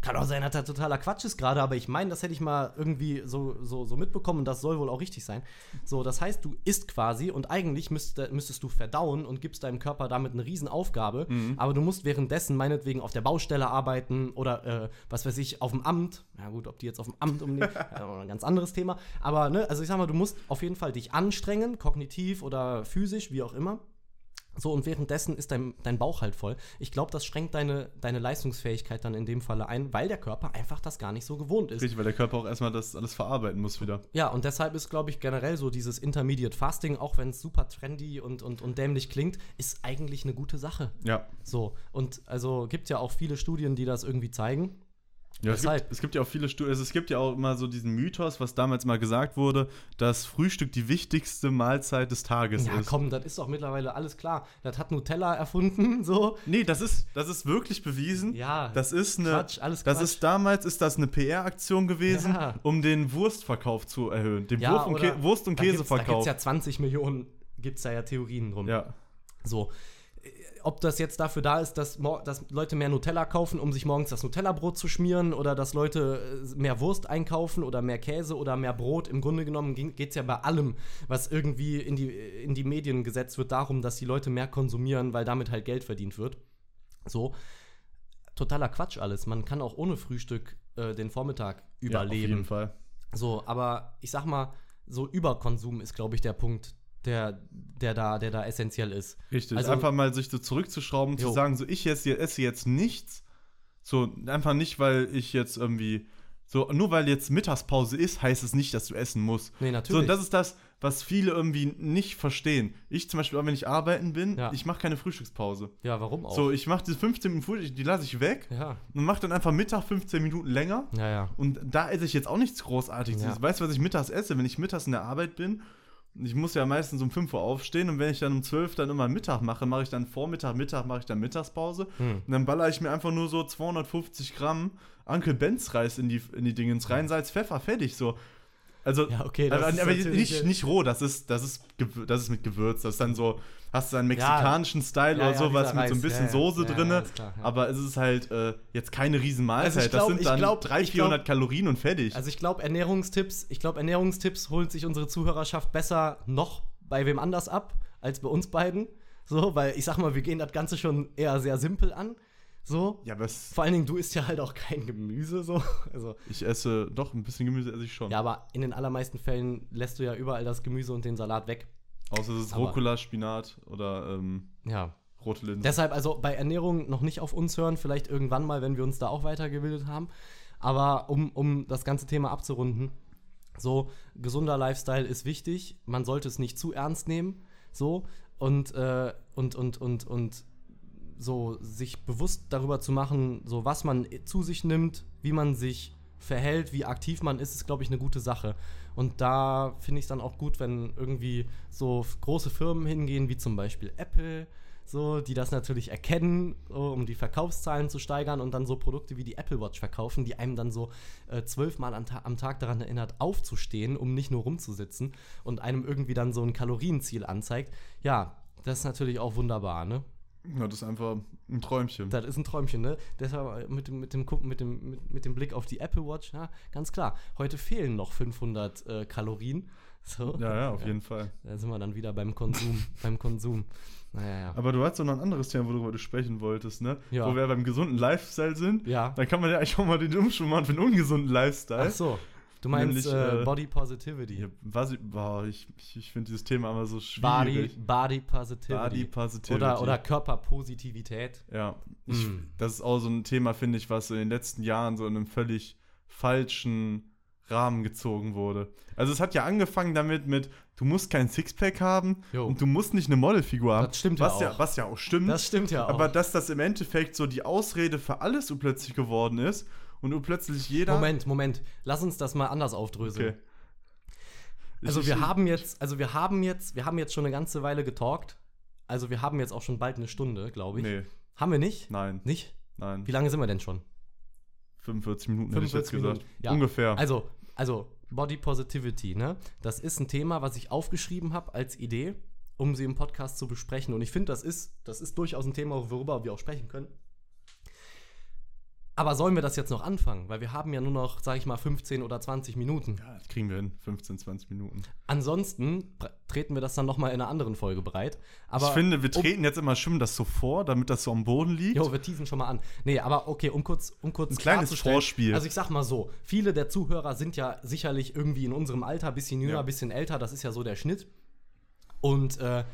kann auch sein, dass das totaler Quatsch ist gerade, aber ich meine, das hätte ich mal irgendwie so, so, so mitbekommen und das soll wohl auch richtig sein. So, das heißt, du isst quasi und eigentlich müsste, müsstest du verdauen und gibst deinem Körper damit eine Riesenaufgabe, aber du musst währenddessen meinetwegen auf der Baustelle arbeiten oder äh, was weiß ich, auf dem Amt. Ja gut, ob die jetzt auf dem Amt umnehmen, ja, ein ganz anderes Thema. Aber ne, also ich sag mal, du musst auf jeden Fall dich anstrengen, kognitiv oder physisch, wie auch immer. So, und währenddessen ist dein, dein Bauch halt voll. Ich glaube, das schränkt deine, deine Leistungsfähigkeit dann in dem Falle ein, weil der Körper einfach das gar nicht so gewohnt ist. Richtig, weil der Körper auch erstmal das alles verarbeiten muss wieder. Ja, und deshalb ist, glaube ich, generell so dieses Intermediate Fasting, auch wenn es super trendy und, und, und dämlich klingt, ist eigentlich eine gute Sache. Ja. So, und also gibt ja auch viele Studien, die das irgendwie zeigen. Ja, es gibt, es gibt ja auch viele Studien, also es gibt ja auch immer so diesen Mythos, was damals mal gesagt wurde, dass Frühstück die wichtigste Mahlzeit des Tages Ja, ist. komm, das ist doch mittlerweile alles klar. Das hat Nutella erfunden, so. Nee, das ist, das ist wirklich bewiesen. Ja, Das ist eine. Quatsch, alles das Quatsch. ist damals ist das eine PR-Aktion gewesen, Ja. um den Wurstverkauf zu erhöhen. Den Ja, Wurst- und, oder- Kä Wurst- und da gibt Käseverkauf. es ja 20 Millionen, gibt es da ja Theorien drum. ja. So. Ob das jetzt dafür da ist, dass, dass Leute mehr Nutella kaufen, um sich morgens das Nutella-Brot zu schmieren, oder dass Leute äh, mehr Wurst einkaufen oder mehr Käse oder mehr Brot. Im Grunde genommen geht es ja bei allem, was irgendwie in die, in die Medien gesetzt wird, darum, dass die Leute mehr konsumieren, weil damit halt Geld verdient wird. So. Totaler Quatsch alles. Man kann auch ohne Frühstück äh, den Vormittag Ja, auf überleben. jeden Fall. So, aber ich sag mal, so Überkonsum ist, glaube ich, der Punkt, der, der, da, der da essentiell ist. Richtig. Also- einfach mal sich so zurückzuschrauben, zu Jo. sagen, so ich esse, esse jetzt nichts. So, einfach nicht, weil ich jetzt irgendwie So, nur weil jetzt Mittagspause ist, heißt es nicht, dass du essen musst. Nee, So, natürlich. und das ist das, was viele irgendwie nicht verstehen. Ich zum Beispiel, auch wenn ich arbeiten bin, Ja. ich mache keine Frühstückspause. ja, warum auch? So, ich mache diese 15 Minuten Frühstück, die lasse ich weg ja, und mache dann einfach Mittag 15 Minuten länger. ja, ja. Und da esse ich jetzt auch nichts Großartiges. Ja. Weißt du, was ich mittags esse? Wenn ich mittags in der Arbeit bin, ich muss ja meistens um 5 Uhr aufstehen und wenn ich dann um 12 dann immer Mittag mache, mache ich dann Vormittag, Mittag, mache ich dann Mittagspause. Hm. Und dann baller ich mir einfach nur so 250 Gramm Uncle Benz Reis in die, in die Dingens rein, Salz, Pfeffer, fertig so. Also, Ja, okay, das aber, ist aber nicht, nicht roh, das ist, das, ist, das ist mit Gewürz. Das ist dann so, hast du einen mexikanischen Style Ja, oder ja, sowas mit so ein bisschen Ja, ja. Soße Ja, ja, ja. Aber es ist halt äh, jetzt keine riesen Mahlzeit. Also glaub- das sind ich dann glaub- 300, ich 400 glaub- Kalorien und fertig. Also ich glaube, Ernährungstipps, ich glaube, Ernährungstipps holt sich unsere Zuhörerschaft besser noch bei wem anders ab, als bei uns beiden. So, weil ich sag mal, wir gehen das Ganze schon eher sehr simpel an. So. ja, es, Vor allen Dingen, du isst ja halt auch kein Gemüse, so. Also, ich esse doch ein bisschen Gemüse esse ich schon. ja, aber in den allermeisten Fällen lässt du ja überall das Gemüse und den Salat weg. Außer es ist Aber- Rucola, Spinat oder ähm, Ja. rote Linsen. Deshalb also bei Ernährung noch nicht auf uns hören, vielleicht irgendwann mal, wenn wir uns da auch weitergebildet haben. Aber um, um das ganze Thema abzurunden, so gesunder Lifestyle ist wichtig. Man sollte es nicht zu ernst nehmen. So und, äh, und, und, und, und so sich bewusst darüber zu machen, so was man zu sich nimmt, wie man sich verhält, wie aktiv man ist, ist, glaube ich, eine gute Sache. Und da finde ich es dann auch gut, wenn irgendwie so große Firmen hingehen, wie zum Beispiel Apple, so, die das natürlich erkennen, so, um die Verkaufszahlen zu steigern und dann so Produkte wie die Apple Watch verkaufen, die einem dann so äh, zwölfmal am, Ta am Tag daran erinnert, aufzustehen, um nicht nur rumzusitzen und einem irgendwie dann so ein Kalorienziel anzeigt. Ja, das ist natürlich auch wunderbar, ne? Ja, das ist einfach ein Träumchen. Das ist ein Träumchen, ne? Deshalb mit dem, mit dem, mit dem, mit, mit dem Blick auf die Apple Watch, ja, ganz klar. Heute fehlen noch 500 äh, Kalorien. So. Ja, ja, auf jeden Fall. Da sind wir dann wieder beim Konsum. beim Konsum. Naja, ja. Aber du hast doch noch ein anderes Thema, worüber du sprechen wolltest, ne? Ja. Wo wir beim gesunden Lifestyle sind. Ja. Dann kann man ja eigentlich auch mal den Umschwung machen für einen ungesunden Lifestyle. Ach so. Du meinst Nämlich, äh, äh, Body Positivity. Ja, was ich, boah, ich, ich, ich finde dieses Thema immer so Body, schwierig. Body Positivity. Body Positivity. Oder, oder Körperpositivität. Ja, ich, Mm. das ist auch so ein Thema, finde ich, was so in den letzten Jahren so in einem völlig falschen Rahmen gezogen wurde. Also es hat ja angefangen damit mit, du musst kein Sixpack haben Jo. und du musst nicht eine Modelfigur haben. Das stimmt ja was ja auch. Was ja auch stimmt. Das stimmt ja auch. aber dass das im Endeffekt so die Ausrede für alles plötzlich geworden ist und du plötzlich jeder... Moment, Moment. Lass uns das mal anders aufdröseln. Okay. Also wir haben jetzt, also wir haben jetzt, wir haben jetzt schon eine ganze Weile getalkt. Also wir haben jetzt auch schon bald eine Stunde, glaube ich. Nee, Haben wir nicht? nein, Nicht? nein. Wie lange sind wir denn schon? 45 Minuten hätte ich jetzt 45 gesagt. Minuten. Ja. Ungefähr. Also, also Body Positivity, ne? Das ist ein Thema, was ich aufgeschrieben habe als Idee, um sie im Podcast zu besprechen. Und ich finde, das ist, das ist durchaus ein Thema, worüber wir auch sprechen können. Aber sollen wir das jetzt noch anfangen? Weil wir haben ja nur noch, sag ich mal, 15 oder 20 Minuten. ja, das kriegen wir hin. 15, 20 Minuten. Ansonsten treten wir das dann noch mal in einer anderen Folge bereit. Aber ich finde, wir um- treten jetzt immer schön das so vor, damit das so am Boden liegt. Jo, wir teasen schon mal an. Nee, aber okay, um kurz, um kurz Ein kleines Vorspiel. Also ich sag mal so, viele der Zuhörer sind ja sicherlich irgendwie in unserem Alter, bisschen jünger, Ja. bisschen älter, das ist ja so der Schnitt. Und äh,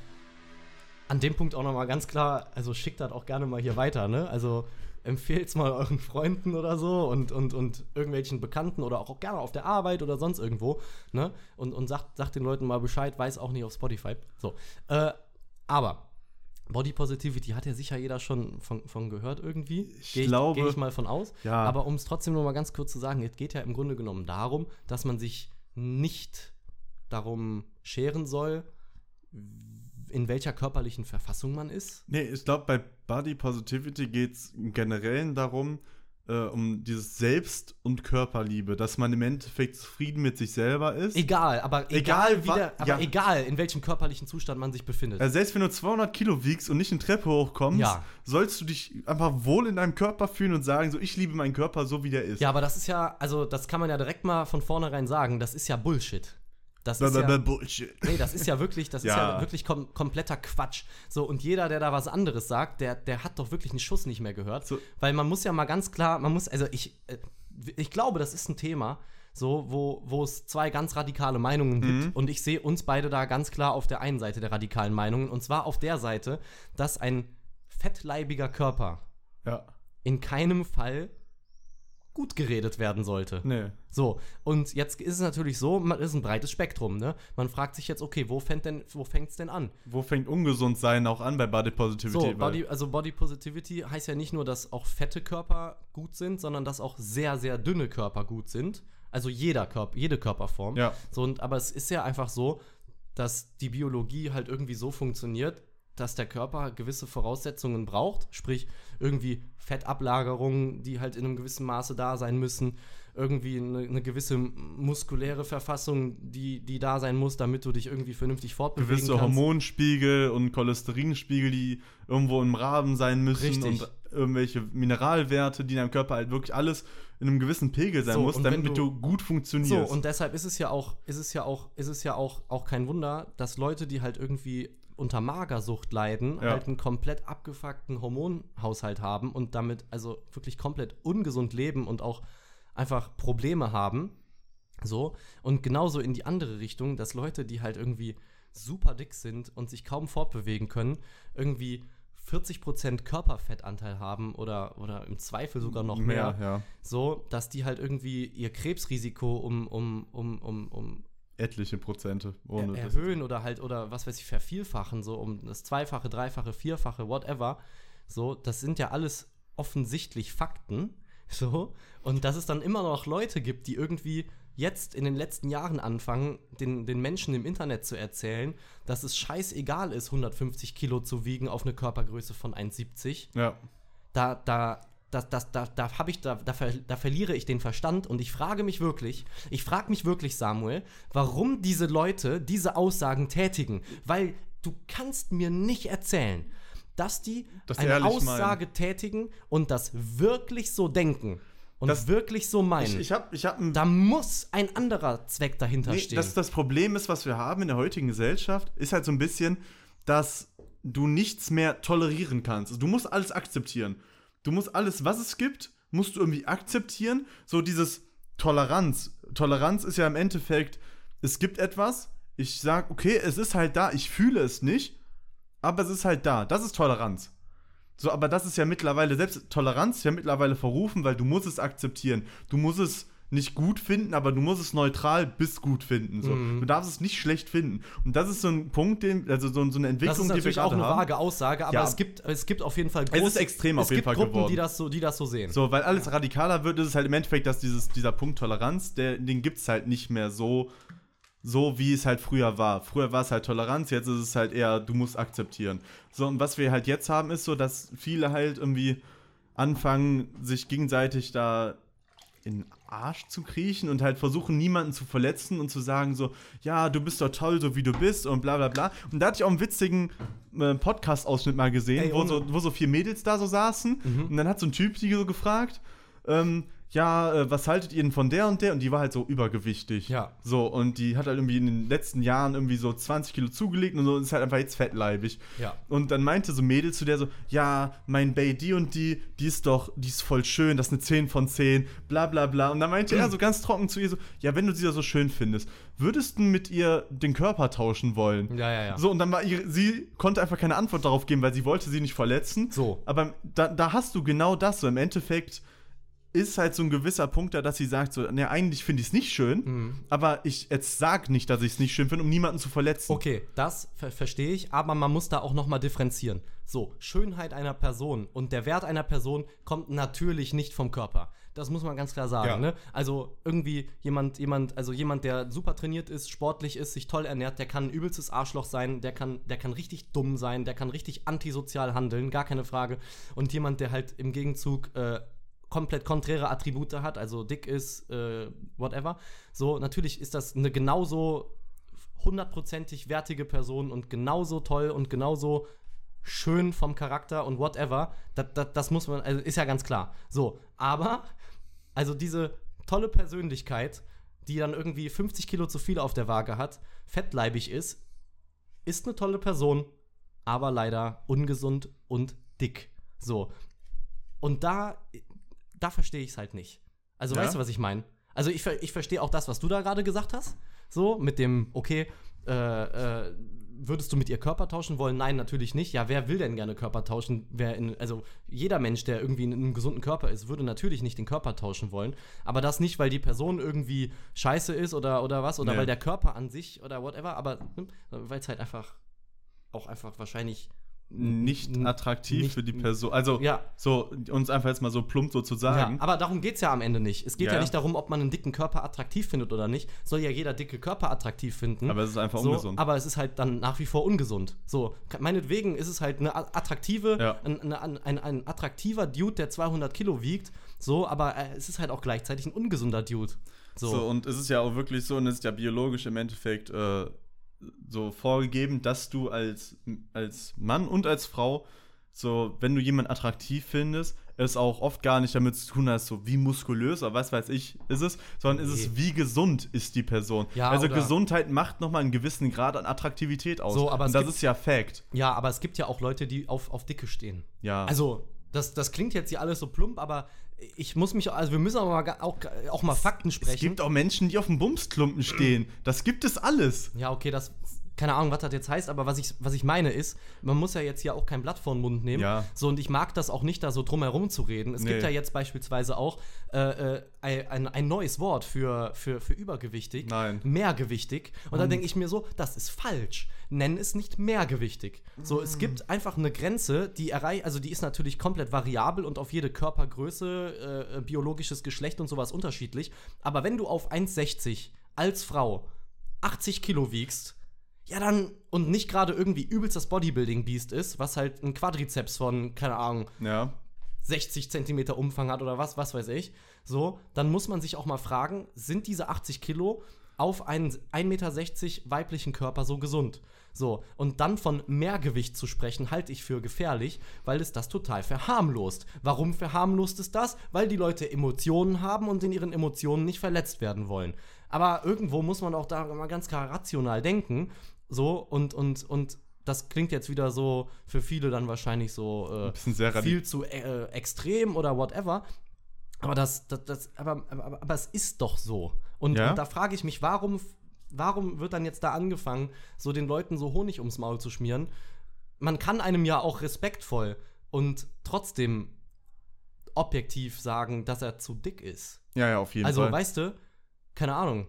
an dem Punkt auch noch mal ganz klar, also schickt das auch gerne mal hier weiter, ne? Also empfehlt's mal euren Freunden oder so und, und, und irgendwelchen Bekannten oder auch gerne auf der Arbeit oder sonst irgendwo, ne? Und, und sagt, sagt den Leuten mal Bescheid, weiß auch nicht auf Spotify. So. Äh, aber Body Positivity hat ja sicher jeder schon von, von gehört irgendwie. Ich Geh glaube- Gehe ich mal von aus. Ja. Aber um es trotzdem noch mal ganz kurz zu sagen, es geht ja im Grunde genommen darum, dass man sich nicht darum scheren soll, in welcher körperlichen Verfassung man ist. Nee, ich glaube, bei Body Positivity geht es im Generellen darum, äh, um dieses Selbst- und Körperliebe, dass man im Endeffekt zufrieden mit sich selber ist. Egal, aber egal, Egal, wie der, aber ja. egal, in welchem körperlichen Zustand man sich befindet. Also selbst wenn du 200 Kilo wiegst und nicht eine Treppe hochkommst, Ja. sollst du dich einfach wohl in deinem Körper fühlen und sagen, so, ich liebe meinen Körper so, wie der ist. ja, aber das ist ja, also das kann man ja direkt mal von vornherein sagen, das ist ja Bullshit. Das ist ja, Bullshit. Nee, das ist ja wirklich, das ist ja, Ja. wirklich kom kompletter Quatsch. So, und jeder, der da was anderes sagt, der, der hat doch wirklich einen Schuss nicht mehr gehört. So. Weil man muss ja mal ganz klar, man muss, also ich, äh, ich glaube, das ist ein Thema, so, wo, wo es zwei ganz radikale Meinungen gibt. Mhm. Und ich sehe uns beide da ganz klar auf der einen Seite der radikalen Meinungen. Und zwar auf der Seite, dass ein fettleibiger Körper Ja. in keinem Fall gut geredet werden sollte. Nee. So, und jetzt ist es natürlich so, man ist ein breites Spektrum, ne? Man fragt sich jetzt, okay, wo fängt denn, wo fängt's denn an? Wo fängt ungesund sein auch an bei Body Positivity? So, Body, also Body Positivity heißt ja nicht nur, dass auch fette Körper gut sind, sondern dass auch sehr, sehr dünne Körper gut sind. Also jeder Körper, jede Körperform. Ja. So, und, aber es ist ja einfach so, dass die Biologie halt irgendwie so funktioniert, dass der Körper gewisse Voraussetzungen braucht, sprich irgendwie Fettablagerungen, die halt in einem gewissen Maße da sein müssen, irgendwie eine, eine gewisse muskuläre Verfassung, die, die da sein muss, damit du dich irgendwie vernünftig fortbewegen gewisse kannst. Hormonspiegel und Cholesterinspiegel, die irgendwo im Rahmen sein müssen Richtig. und irgendwelche Mineralwerte, die in deinem Körper halt wirklich alles in einem gewissen Pegel sein So, muss, damit du- du, gut So, funktionierst. und deshalb ist es ja auch, ist es ja auch, ist es ja auch, auch kein Wunder, dass Leute, die halt irgendwie unter Magersucht leiden, Ja. halt einen komplett abgefuckten Hormonhaushalt haben und damit also wirklich komplett ungesund leben und auch einfach Probleme haben. So. Und genauso in die andere Richtung, dass Leute, die halt irgendwie super dick sind und sich kaum fortbewegen können, irgendwie 40% Körperfettanteil haben oder, oder im Zweifel sogar noch mehr ja. so, dass die halt irgendwie ihr Krebsrisiko um, um, um, um, um Etliche Prozente. er, erhöhen oder halt, oder was weiß ich, vervielfachen, so um das Zweifache, Dreifache, Vierfache, whatever. So, das sind ja alles offensichtlich Fakten. So, und dass es dann immer noch Leute gibt, die irgendwie jetzt in den letzten Jahren anfangen, den, den Menschen im Internet zu erzählen, dass es scheißegal ist, 150 Kilo zu wiegen auf eine Körpergröße von 1,70 Ja. da, da, das, das, da, da ich, da, da, ver, da verliere ich den Verstand und ich frage mich wirklich, ich frage mich wirklich, Samuel, warum diese Leute diese Aussagen tätigen. Weil du kannst mir nicht erzählen, dass die Dass eine Aussage tätigen und das wirklich so denken und Das- wirklich so meinen. Ich, ich habe ich hab da muss ein anderer Zweck dahinter Nee, stehen. das, das Problem ist, was wir haben in der heutigen Gesellschaft, ist halt so ein bisschen, dass du nichts mehr tolerieren kannst. Also du musst alles akzeptieren. Du musst alles, was es gibt, musst du irgendwie akzeptieren. So dieses Toleranz. Toleranz ist ja im Endeffekt, es gibt etwas, ich sag, okay, es ist halt da, ich fühle es nicht, aber es ist halt da. Das ist Toleranz. So, aber das ist ja mittlerweile, selbst Toleranz ist ja mittlerweile verrufen, weil du musst es akzeptieren. Du musst es nicht gut finden, aber du musst es neutral bis gut finden. So. Mhm. Du darfst es nicht schlecht finden. Und das ist so ein Punkt, den, also so, so eine das Entwicklung, ist die wir natürlich auch eine haben. vage Aussage, aber Ja. es, gibt, es gibt auf jeden Fall Es ist extrem auf es jeden gibt Fall Gruppen, geworden. die das so, die das so sehen. So, weil alles radikaler wird, ist es halt im Endeffekt, dass dieses, dieser Punkt Toleranz, der, den gibt es halt nicht mehr so, so, wie es halt früher war. Früher war es halt Toleranz, jetzt ist es halt eher, du musst akzeptieren. So, und was wir halt jetzt haben, ist so, dass viele halt irgendwie anfangen, sich gegenseitig da in Arsch zu kriechen und halt versuchen, niemanden zu verletzen und zu sagen so, ja, du bist doch toll, so wie du bist und bla bla bla. Und da hatte ich auch einen witzigen äh, Podcast-Ausschnitt mal gesehen, Ey, wo, so, wo so vier Mädels da so saßen und dann hat so ein Typ die so gefragt, ähm, ja, äh, was haltet ihr denn von der und der? Und die war halt so übergewichtig. Ja. So, und die hat halt irgendwie in den letzten Jahren irgendwie so 20 Kilo zugelegt und so und ist halt einfach jetzt fettleibig. Ja. Und dann meinte so Mädel zu der so, ja, mein Bay, die und die, die ist doch, die ist voll schön, das ist eine 10 von 10, bla bla bla. Und dann meinte er so ganz trocken zu ihr so, ja, wenn du sie da so schön findest, würdest du mit ihr den Körper tauschen wollen? Ja, ja, ja. So, und dann war ihre, sie konnte einfach keine Antwort darauf geben, weil sie wollte sie nicht verletzen. So. Aber da, da hast du genau das. So im Endeffekt ist halt so ein gewisser Punkt da, dass sie sagt, so, ne, eigentlich finde ich es nicht schön, Mhm. aber ich jetzt sag nicht, dass ich es nicht schön finde, um niemanden zu verletzen. Okay, das ver verstehe ich, aber man muss da auch noch mal differenzieren. So, Schönheit einer Person und der Wert einer Person kommt natürlich nicht vom Körper. Das muss man ganz klar sagen. Ja. Ne? Also irgendwie jemand, jemand, also jemand, der super trainiert ist, sportlich ist, sich toll ernährt, der kann ein übelstes Arschloch sein, der kann, der kann richtig dumm sein, der kann richtig antisozial handeln, gar keine Frage. Und jemand, der halt im Gegenzug äh, komplett konträre Attribute hat, also dick ist, äh, whatever. So, natürlich ist das eine genauso hundertprozentig wertige Person und genauso toll und genauso schön vom Charakter und whatever. Das, das, das muss man, also ist ja ganz klar. So, aber, also diese tolle Persönlichkeit, die dann irgendwie 50 Kilo zu viel auf der Waage hat, fettleibig ist, ist eine tolle Person, aber leider ungesund und dick. So. Und da, da verstehe ich es halt nicht. Also, Ja? weißt du, was ich meine? Also, ich, ich verstehe auch das, was du da gerade gesagt hast. So, mit dem, okay, äh, äh, würdest du mit ihr Körper tauschen wollen? Nein, natürlich nicht. Ja, wer will denn gerne Körper tauschen? Wer in, also jeder Mensch, der irgendwie in einem gesunden Körper ist, würde natürlich nicht den Körper tauschen wollen. Aber das nicht, weil die Person irgendwie scheiße ist oder, oder was, oder Nee. weil der Körper an sich oder whatever, aber ne, weil es halt einfach auch einfach wahrscheinlich Nicht attraktiv nicht- für die Person. Also, Ja. so, uns einfach jetzt mal so plump so zu Ja, sagen. aber darum geht es ja am Ende nicht. Es geht ja. Ja. nicht darum, ob man einen dicken Körper attraktiv findet oder nicht. Soll ja jeder dicke Körper attraktiv finden. Aber es ist einfach so, ungesund. Aber es ist halt dann nach wie vor ungesund. So, meinetwegen ist es halt eine attraktive, Ja. ein, eine, ein, ein attraktiver Dude, der 200 Kilo wiegt. So, aber äh, es ist halt auch gleichzeitig ein ungesunder Dude. So, So. und es ist ja auch wirklich so, und es ist ja biologisch im Endeffekt äh, so vorgegeben, dass du als, als Mann und als Frau, so, wenn du jemanden attraktiv findest, es auch oft gar nicht damit zu tun hast, so wie muskulös oder was weiß ich ist es, sondern ist es, wie gesund ist die Person. Ja, also Gesundheit macht nochmal einen gewissen Grad an Attraktivität aus. So, aber und das gibt- ist ja Fact. ja, aber es gibt ja auch Leute, die auf, auf Dicke stehen. Ja. Also, das, das klingt jetzt hier alles so plump, aber ich muss mich, also wir müssen aber mal, auch, auch mal Fakten sprechen. es gibt auch Menschen, die auf dem Bumsklumpen stehen. Das gibt es alles. Ja, okay, das. Keine Ahnung, was das jetzt heißt, aber was ich, was ich meine ist, man muss ja jetzt hier auch kein Blatt vor den Mund nehmen. Ja. So, und ich mag das auch nicht, da so drumherum zu reden. Es gibt Nee. ja jetzt beispielsweise auch äh, äh, ein, ein, neues Wort für, für, für übergewichtig. Nein. Mehrgewichtig. Und dann denke ich mir so, das ist falsch. Nenn es nicht mehrgewichtig. So, es gibt einfach eine Grenze, die erreicht, also die ist natürlich komplett variabel und auf jede Körpergröße, äh, biologisches Geschlecht und sowas unterschiedlich. Aber wenn du auf 1,60 als Frau 80 Kilo wiegst, ja dann, und nicht gerade irgendwie übelst das Bodybuilding-Beast ist, was halt ein Quadrizeps von, keine Ahnung, Ja. 60 Zentimeter Umfang hat oder was, was weiß ich, so, dann muss man sich auch mal fragen, sind diese 80 Kilo auf einen 1,60 Meter weiblichen Körper so gesund? So, und dann von Mehrgewicht zu sprechen, halte ich für gefährlich, weil es das total verharmlost. Warum verharmlost es das? Weil die Leute Emotionen haben und in ihren Emotionen nicht verletzt werden wollen. Aber irgendwo muss man auch da mal ganz klar rational denken. So, und, und, und das klingt jetzt wieder so für viele dann wahrscheinlich so äh, viel zu äh, extrem oder whatever. Aber das, das, das aber, aber, aber es ist doch so. Und, Ja? und da frage ich mich, warum, warum wird dann jetzt da angefangen, so den Leuten so Honig ums Maul zu schmieren? Man kann einem ja auch respektvoll und trotzdem objektiv sagen, dass er zu dick ist. Ja, ja, auf jeden Also, Fall. weißt du, keine Ahnung.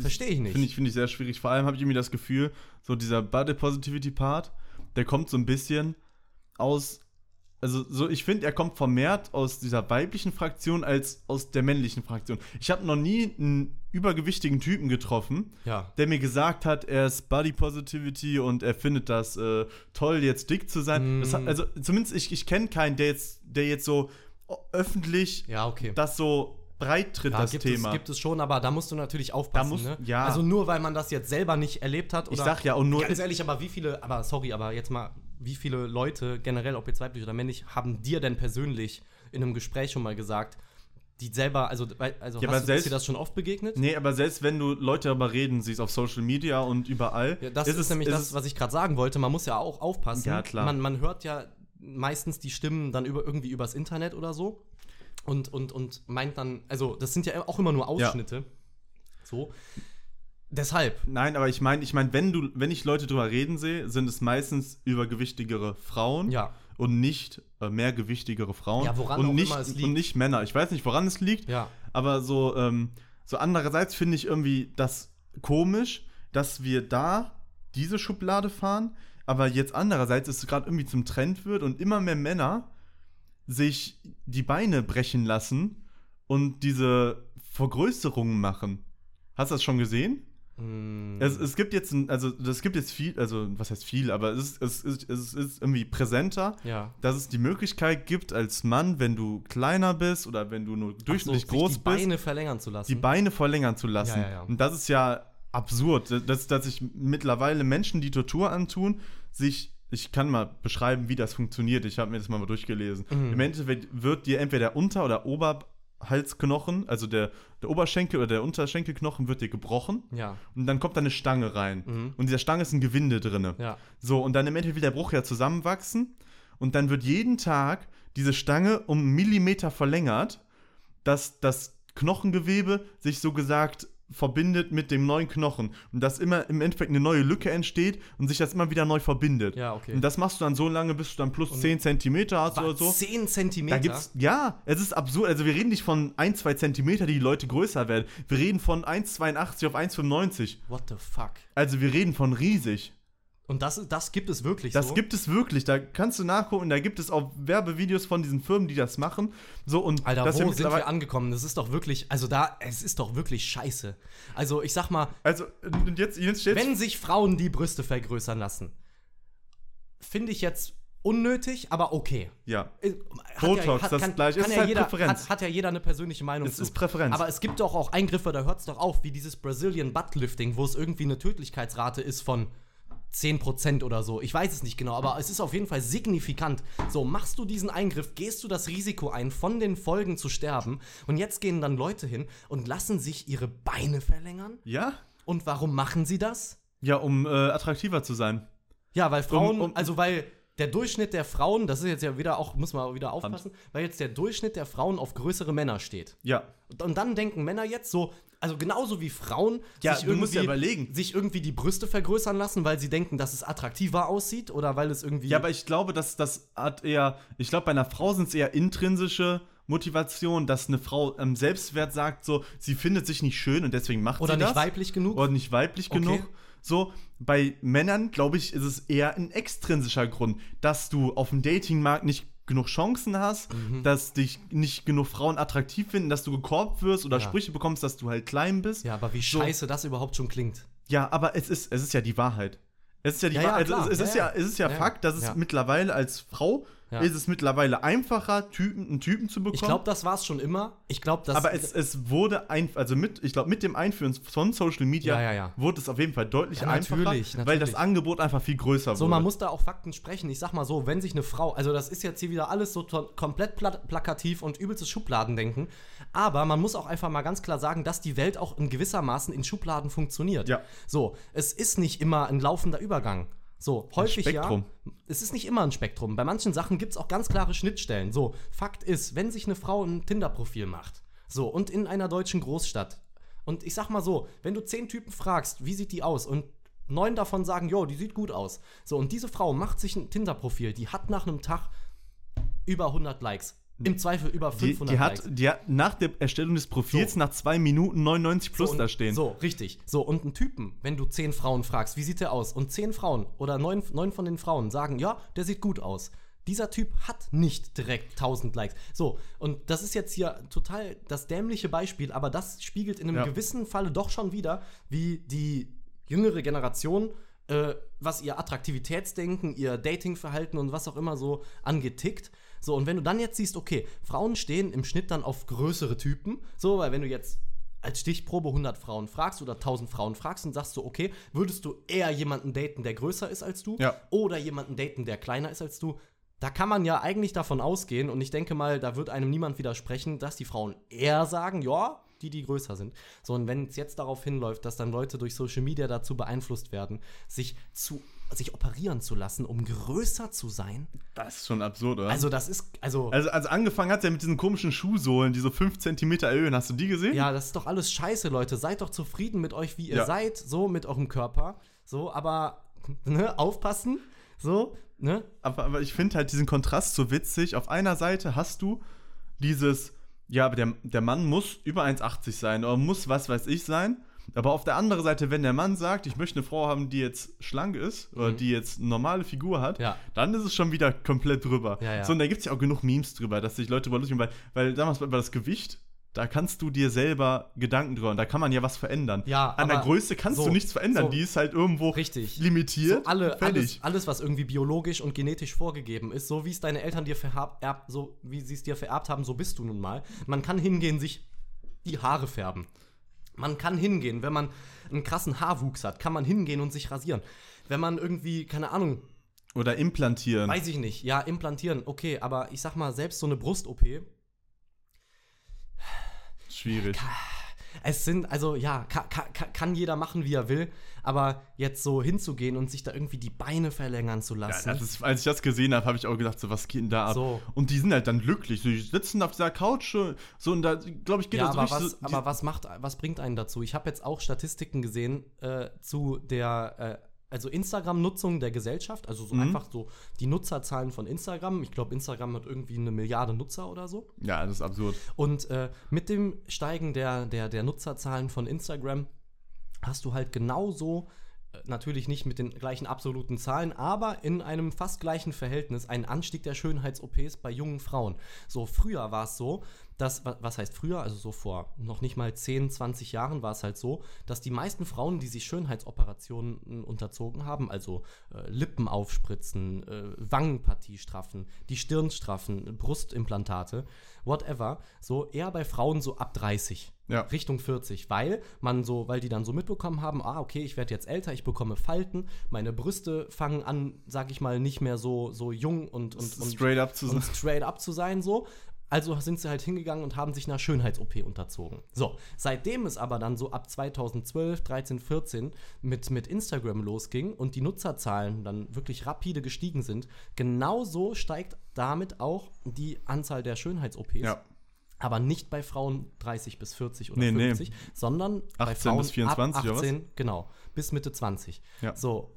Verstehe ich nicht. Finde ich, finde ich sehr schwierig. Vor allem habe ich irgendwie das Gefühl, so dieser Body Positivity Part, der kommt so ein bisschen aus. Also, so, ich finde, er kommt vermehrt aus dieser weiblichen Fraktion als aus der männlichen Fraktion. Ich habe noch nie einen übergewichtigen Typen getroffen, Ja. der mir gesagt hat, er ist Body Positivity und er findet das äh, toll, jetzt dick zu sein. Mm. Hat, also, zumindest ich, ich kenne keinen, der jetzt, der jetzt so öffentlich Ja, okay. das so breit tritt, Ja, das gibt Thema. Es, gibt es schon, aber da musst du natürlich aufpassen. Da muss- ne? ja. Also nur weil man das jetzt selber nicht erlebt hat. Ich sag ja, und nur. Ganz ehrlich, aber wie viele, aber sorry, aber jetzt mal, wie viele Leute, generell, ob jetzt weiblich oder männlich, haben dir denn persönlich in einem Gespräch schon mal gesagt, die selber, also, also Ja, hast du, selbst- dir das schon oft begegnet? Nee, aber selbst wenn du Leute darüber reden siehst auf Social Media und überall, Ja, das ist, es- nämlich ist das, was ich gerade sagen wollte. Man muss ja auch aufpassen. Ja, klar. Man, man hört ja meistens die Stimmen dann über, irgendwie übers Internet oder so. Und, und, und meint dann, also das sind ja auch immer nur Ausschnitte. So. Deshalb, Nein, aber ich meine, ich meine, wenn du, wenn ich Leute drüber reden sehe, sind es meistens übergewichtigere Frauen ja. und nicht äh, mehrgewichtigere Frauen Ja, woran und nicht es liegt. und nicht Männer. Ich weiß nicht, woran es liegt, Ja. aber so ähm, so andererseits finde ich irgendwie das komisch, dass wir da diese Schublade fahren, aber jetzt andererseits es gerade irgendwie zum Trend wird und immer mehr Männer sich die Beine brechen lassen und diese Vergrößerungen machen. Hast du das schon gesehen? Mm, Es, es gibt jetzt, ein, also es gibt jetzt viel, also was heißt viel, aber es ist, es ist, es ist irgendwie präsenter, ja. dass es die Möglichkeit gibt, als Mann, wenn du kleiner bist oder wenn du nur durchschnittlich so, groß sich die bist, Beine verlängern zu lassen. die Beine verlängern zu lassen. Ja, ja. Und das ist ja absurd, dass, dass sich mittlerweile Menschen, die Tortur antun, sich, ich kann mal beschreiben, wie das funktioniert. Ich habe mir das mal durchgelesen. Mhm. Im Endeffekt wird dir entweder der Unter- oder Oberhalsknochen, also der, der Oberschenkel oder der Unterschenkelknochen wird dir gebrochen ja. und dann kommt da eine Stange rein. Mhm. Und dieser Stange ist ein Gewinde drin. Ja. So, und dann im Endeffekt will der Bruch ja zusammenwachsen. Und dann wird jeden Tag diese Stange um einen Millimeter verlängert, dass das Knochengewebe sich so gesagt verbindet mit dem neuen Knochen. Und dass immer im Endeffekt eine neue Lücke entsteht und sich das immer wieder neu verbindet. Ja, okay. Und das machst du dann so lange, bis du dann plus 10 Zentimeter hast oder so. 10 Zentimeter? Da gibt's, ja, es ist absurd. Also wir reden nicht von 1, 2 Zentimeter, die die Leute größer werden. Wir reden von 1,82 auf 1,95. What the fuck? Also wir reden von riesig. Und das, das gibt es wirklich Das so? gibt es wirklich. Da kannst du nachgucken. Da gibt es auch Werbevideos von diesen Firmen, die das machen. So und Alter, dass wo sind wir angekommen? Das ist doch wirklich, also da, es ist doch wirklich scheiße. Also ich sag mal, Also und jetzt jetzt stellt wenn sich Frauen die Brüste vergrößern lassen, finde ich jetzt unnötig, aber okay. ja. Hat Botox, das Gleiche. Es Kann ist ja halt jeder, Präferenz. Hat, hat ja jeder eine persönliche Meinung Es zu. ist Präferenz. Aber es gibt doch auch Eingriffe, da hört es doch auf, wie dieses Brazilian Buttlifting, wo es irgendwie eine Tödlichkeitsrate ist von 10% oder so. Ich weiß es nicht genau, aber es ist auf jeden Fall signifikant. So, machst du diesen Eingriff, gehst du das Risiko ein, von den Folgen zu sterben. Und jetzt gehen dann Leute hin und lassen sich ihre Beine verlängern. Ja? Und warum machen sie das? Ja, um äh, attraktiver zu sein. Ja, weil Frauen, um- also weil der Durchschnitt der Frauen, das ist jetzt ja wieder auch, muss man wieder aufpassen, weil jetzt der Durchschnitt der Frauen auf größere Männer steht. Ja. Und- Und dann denken Männer jetzt so, also genauso wie Frauen Ja, sich, ja irgendwie, überlegen. sich irgendwie die Brüste vergrößern lassen, weil sie denken, dass es attraktiver aussieht oder weil es irgendwie. Ja, aber ich glaube, dass das hat eher, ich glaube, bei einer Frau sind es eher intrinsische Motivation, dass eine Frau am Selbstwert sagt, so, sie findet sich nicht schön und deswegen macht oder sie nicht das. weiblich genug. Oder nicht weiblich Okay. genug. So, bei Männern, glaube ich, ist es eher ein extrinsischer Grund, dass du auf dem Datingmarkt nicht genug Chancen hast, Mhm. dass dich nicht genug Frauen attraktiv finden, dass du gekorbt wirst oder Ja. Sprüche bekommst, dass du halt klein bist. ja, aber wie So. scheiße das überhaupt schon klingt. Ja, aber es ist, es ist ja die Wahrheit. Es ist ja die Ja, ja, Wahrheit. klar. Also es, es, ist Ja, ja, ja. es ist ja, Ja, Fakt, dass es ja. mittlerweile als Frau Ja. ist es mittlerweile einfacher, Typen, einen Typen zu bekommen. Ich glaube, das war es schon immer. Ich glaube, das. aber es, es wurde ein, also mit, ich glaube, mit dem Einführen von Social Media Ja, ja, wurde es auf jeden Fall deutlich einfacher, natürlich, weil natürlich. das Angebot einfach viel größer So, wurde. man muss da auch Fakten sprechen. Ich sag mal so, wenn sich eine Frau, also das ist jetzt hier wieder alles so komplett pla plakativ und übelstes Schubladendenken, aber man muss auch einfach mal ganz klar sagen, dass die Welt auch in gewissermaßen in Schubladen funktioniert. Ja. So, es ist nicht immer ein laufender Übergang. So, häufig ja. Es ist nicht immer ein Spektrum. Bei manchen Sachen gibt es auch ganz klare Schnittstellen. So, Fakt ist, wenn sich eine Frau ein Tinder-Profil macht, so, und in einer deutschen Großstadt, und ich sag mal so, wenn du zehn Typen fragst, wie sieht die aus, und neun davon sagen, jo, die sieht gut aus. So, und diese Frau macht sich ein Tinder-Profil, die hat nach einem Tag über 100 Likes. Im Zweifel über die, 500 die, hat, Likes. die hat nach der Erstellung des Profils So. nach zwei Minuten 99 plus so, und- da stehen. So, richtig. So, und einen Typen, wenn du zehn Frauen fragst, wie sieht der aus? Und zehn Frauen oder neun, neun von den Frauen sagen, ja, der sieht gut aus. Dieser Typ hat nicht direkt 1000 Likes. So, und das ist jetzt hier total das dämliche Beispiel, aber das spiegelt in einem Ja. gewissen Falle doch schon wieder, wie die jüngere Generation, äh, was ihr Attraktivitätsdenken, ihr Datingverhalten und was auch immer so angetickt. So, und wenn du dann jetzt siehst, okay, Frauen stehen im Schnitt dann auf größere Typen, so, weil wenn du jetzt als Stichprobe 100 Frauen fragst oder 1000 Frauen fragst und sagst du, okay, würdest du eher jemanden daten, der größer ist als du Ja. oder jemanden daten, der kleiner ist als du? Da kann man ja eigentlich davon ausgehen und ich denke mal, da wird einem niemand widersprechen, dass die Frauen eher sagen, ja, die, die größer sind. So, und wenn es jetzt darauf hinläuft, dass dann Leute durch Social Media dazu beeinflusst werden, sich zu sich operieren zu lassen, um größer zu sein. Das ist schon absurd, oder? Also das ist, also, also, also angefangen hat ja mit diesen komischen Schuhsohlen, die so 5 cm erhöhen. Hast du die gesehen? Ja, das ist doch alles scheiße, Leute. Seid doch zufrieden mit euch, wie ihr Ja. seid, so mit eurem Körper. So, aber ne, aufpassen. So, ne? Aber, aber ich finde halt diesen Kontrast so witzig. Auf einer Seite hast du dieses, ja, aber der, der Mann muss über 1,80 sein oder muss was weiß ich sein. Aber auf der anderen Seite, wenn der Mann sagt, ich möchte eine Frau haben, die jetzt schlank ist oder die jetzt eine normale Figur hat, Mhm. Ja. dann ist es schon wieder komplett drüber. Ja, ja. So, und da gibt es ja auch genug Memes drüber, dass sich Leute machen, weil, weil damals über das Gewicht, da kannst du dir selber Gedanken drüber und da kann man ja was verändern. Ja, An der Größe kannst so, du nichts verändern, so. die ist halt irgendwo Richtig. limitiert. So alle, alles, alles, was irgendwie biologisch und genetisch vorgegeben ist, so wie es deine Eltern dir vererbt, erb- so wie sie es dir vererbt haben, so bist du nun mal. Man kann hingehen, sich die Haare färben. Man kann hingehen, wenn man einen krassen Haarwuchs hat, kann man hingehen und sich rasieren. Wenn man irgendwie, keine Ahnung, Oder implantieren. weiß ich nicht, ja, implantieren, okay, aber ich sag mal, selbst so eine Brust-OP, Schwierig. Es sind, also ja, kann, kann, kann jeder machen, wie er will, aber jetzt so hinzugehen und sich da irgendwie die Beine verlängern zu Ja, lassen. das ist, als ich das gesehen habe, habe ich auch gedacht, so, was geht denn da ab? So. Und die sind halt dann glücklich. So, die sitzen auf dieser Couch, so, so und da, glaube ich, geht ja, das so aber, richtig was, so, aber was macht, was bringt einen dazu? Ich habe jetzt auch Statistiken gesehen äh, zu der, äh, also Instagram-Nutzung der Gesellschaft, also so Mhm. einfach so die Nutzerzahlen von Instagram. Ich glaube, Instagram hat irgendwie eine Milliarde Nutzer oder so. Ja, das ist absurd. Und äh, mit dem Steigen der, der, der Nutzerzahlen von Instagram hast du halt genauso, äh, natürlich nicht mit den gleichen absoluten Zahlen, aber in einem fast gleichen Verhältnis einen Anstieg der Schönheits-OPs bei jungen Frauen. So, früher war es so, dass, wa- was heißt früher, also so vor noch nicht mal 10, 20 Jahren war es halt so, dass die meisten Frauen, die sich Schönheitsoperationen unterzogen haben, also äh, Lippen aufspritzen, äh, Wangenpartie straffen, die Stirn straffen, Brustimplantate, whatever, so eher bei Frauen so ab 30. Ja. Richtung 40, weil man so, weil die dann so mitbekommen haben, ah, okay, ich werde jetzt älter, ich bekomme Falten, meine Brüste fangen an, sag ich mal, nicht mehr so, so jung und, und, und, Straight up zu sein. straight up zu sein, so. Also sind sie halt hingegangen und haben sich einer Schönheits-OP unterzogen. So, seitdem es aber dann so ab 2012, 13, 14 mit, mit Instagram losging und die Nutzerzahlen dann wirklich rapide gestiegen sind, genauso steigt damit auch die Anzahl der Schönheits-OPs. Ja. Aber nicht bei Frauen 30 bis 40 oder Nee, nee. 50, sondern bei 18 Frauen bis 24 ab oder was? 18, genau, bis Mitte 20. Ja. So.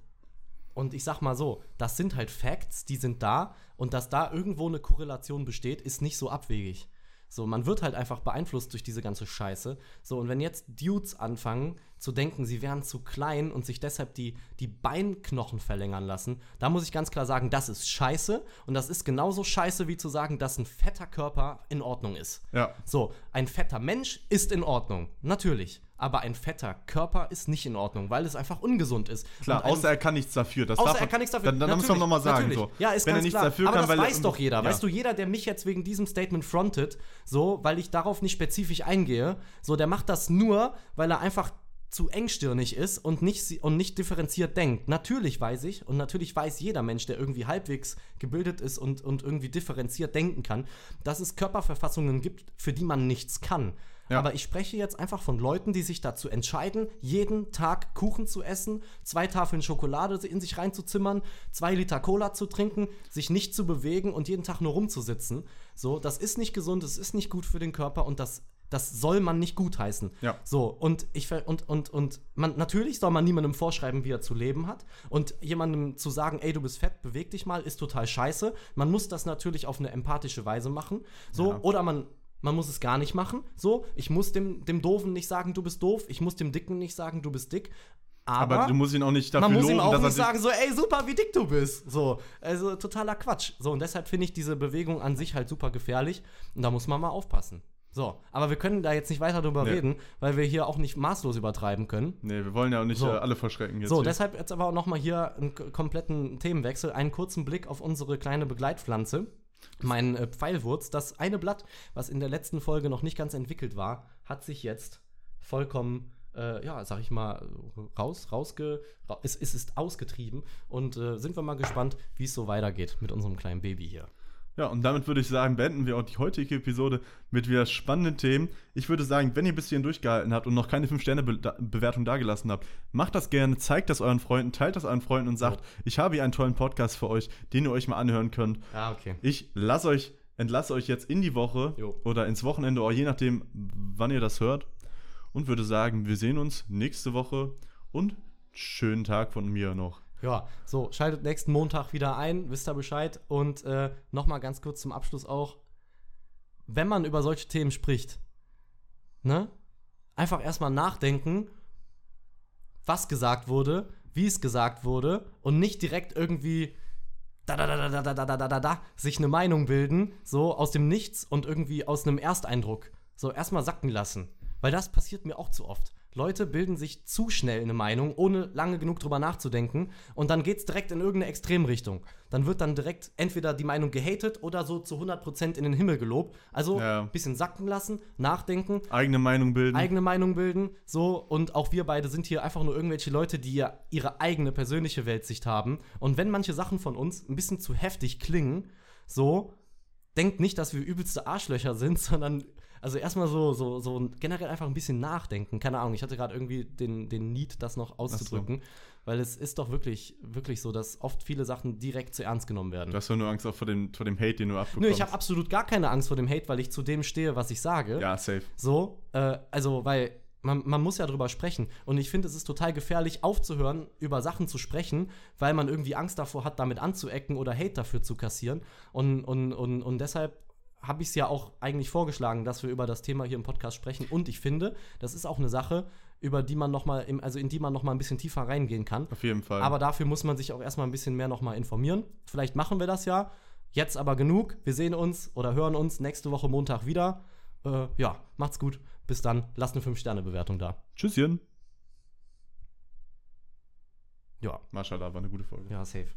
Und ich sag mal so, das sind halt Facts, die sind da und dass da irgendwo eine Korrelation besteht, ist nicht so abwegig. So, man wird halt einfach beeinflusst durch diese ganze Scheiße. So, und wenn jetzt Dudes anfangen zu denken, sie wären zu klein und sich deshalb die, die Beinknochen verlängern lassen, da muss ich ganz klar sagen, das ist scheiße. Und das ist genauso scheiße, wie zu sagen, dass ein fetter Körper in Ordnung ist. Ja. So, ein fetter Mensch ist in Ordnung, natürlich. Aber ein fetter Körper ist nicht in Ordnung, weil es einfach ungesund ist. Klar, außer er kann nichts dafür. Das Außer er kann nichts dafür. Dann, dann muss man nochmal sagen. natürlich. So. Ja, ist Wenn ganz er nichts klar. dafür Aber kann, das weil weiß doch jeder. Ja. Weißt du, jeder, der mich jetzt wegen diesem Statement frontet, so, weil ich darauf nicht spezifisch eingehe, so, der macht das nur, weil er einfach zu engstirnig ist und nicht, und nicht differenziert denkt. Natürlich weiß ich und natürlich weiß jeder Mensch, der irgendwie halbwegs gebildet ist und, und irgendwie differenziert denken kann, dass es Körperverfassungen gibt, für die man nichts kann. Ja. Aber ich spreche jetzt einfach von Leuten, die sich dazu entscheiden, jeden Tag Kuchen zu essen, zwei Tafeln Schokolade in sich reinzuzimmern, zwei Liter Cola zu trinken, sich nicht zu bewegen und jeden Tag nur rumzusitzen. So, das ist nicht gesund, das ist nicht gut für den Körper und das, das soll man nicht gutheißen. Ja. So, und ich und, und, und man, natürlich soll man niemandem vorschreiben, wie er zu leben hat. Und jemandem zu sagen, ey, du bist fett, beweg dich mal, ist total scheiße. Man muss das natürlich auf eine empathische Weise machen. So, Ja. oder man, man muss es gar nicht machen. So, ich muss dem, dem Doofen nicht sagen, du bist doof. Ich muss dem Dicken nicht sagen, du bist dick. Aber, Aber du musst ihn auch nicht dafür man muss loben, ihm auch dass nicht sagen, so, ey, super, wie dick du bist. So, also totaler Quatsch. So, und deshalb finde ich diese Bewegung an sich halt super gefährlich. Und da muss man mal aufpassen. So, aber wir können da jetzt nicht weiter drüber Nee. reden, weil wir hier auch nicht maßlos übertreiben können. Nee, wir wollen ja auch nicht So. äh, alle verschrecken jetzt. So, hier. deshalb jetzt aber auch noch mal hier einen kompletten Themenwechsel, einen kurzen Blick auf unsere kleine Begleitpflanze, mein äh, Pfeilwurz. Das eine Blatt, was in der letzten Folge noch nicht ganz entwickelt war, hat sich jetzt vollkommen, äh, ja, sag ich mal, raus, rausge, ra es, es ist ausgetrieben und äh, sind wir mal gespannt, wie es so weitergeht mit unserem kleinen Baby hier. Ja, und damit würde ich sagen, beenden wir auch die heutige Episode mit wieder spannenden Themen. Ich würde sagen, wenn ihr bis hierhin durchgehalten habt und noch keine 5-Sterne-Bewertung dagelassen habt, macht das gerne, zeigt das euren Freunden, teilt das euren Freunden und sagt, So. ich habe hier einen tollen Podcast für euch, den ihr euch mal anhören könnt. Ah, okay. Ich lasse euch, entlasse euch jetzt in die Woche Jo. oder ins Wochenende, oder je nachdem, wann ihr das hört. Und würde sagen, wir sehen uns nächste Woche und schönen Tag von mir noch. Ja, so, schaltet nächsten Montag wieder ein, wisst ihr Bescheid. Und äh, nochmal ganz kurz zum Abschluss auch, wenn man über solche Themen spricht, ne, einfach erstmal nachdenken, was gesagt wurde, wie es gesagt wurde und nicht direkt irgendwie da da da da da da da da da da sich eine Meinung bilden, so aus dem Nichts und irgendwie aus einem Ersteindruck. So erstmal sacken lassen. Weil das passiert mir auch zu oft. Leute bilden sich zu schnell eine Meinung, ohne lange genug drüber nachzudenken. Und dann geht's direkt in irgendeine Extremrichtung. Dann wird dann direkt entweder die Meinung gehatet oder so zu 100% in den Himmel gelobt. Also Ja. ein bisschen sacken lassen, nachdenken, Eigene Meinung bilden. eigene Meinung bilden, so und auch wir beide sind hier einfach nur irgendwelche Leute, die ja ihre eigene persönliche Weltsicht haben und wenn manche Sachen von uns ein bisschen zu heftig klingen, so denkt nicht, dass wir übelste Arschlöcher sind, sondern Also erstmal so, so, so generell einfach ein bisschen nachdenken. Keine Ahnung, ich hatte gerade irgendwie den, den Need, das noch auszudrücken. Weil es ist doch wirklich, wirklich so, dass oft viele Sachen direkt zu ernst genommen werden. Du hast doch nur Angst auch vor dem, vor dem Hate, den du Nö, abbekommst. ich habe absolut gar keine Angst vor dem Hate, weil ich zu dem stehe, was ich sage. Ja, safe. So, äh, also, weil man, man muss ja drüber sprechen. Und ich finde, es ist total gefährlich, aufzuhören, über Sachen zu sprechen, weil man irgendwie Angst davor hat, damit anzuecken oder Hate dafür zu kassieren. Und, und, und, und deshalb habe ich es ja auch eigentlich vorgeschlagen, dass wir über das Thema hier im Podcast sprechen. Und ich finde, das ist auch eine Sache, über die man noch mal, im, also in die man noch mal ein bisschen tiefer reingehen kann. Auf jeden Fall. Aber dafür muss man sich auch erstmal ein bisschen mehr noch mal informieren. Vielleicht machen wir das ja. Jetzt aber genug. Wir sehen uns oder hören uns nächste Woche Montag wieder. Äh, ja, macht's gut. Bis dann. Lasst eine 5-Sterne-Bewertung da. Tschüsschen. Ja, Mashallah, war eine gute Folge. ja, safe.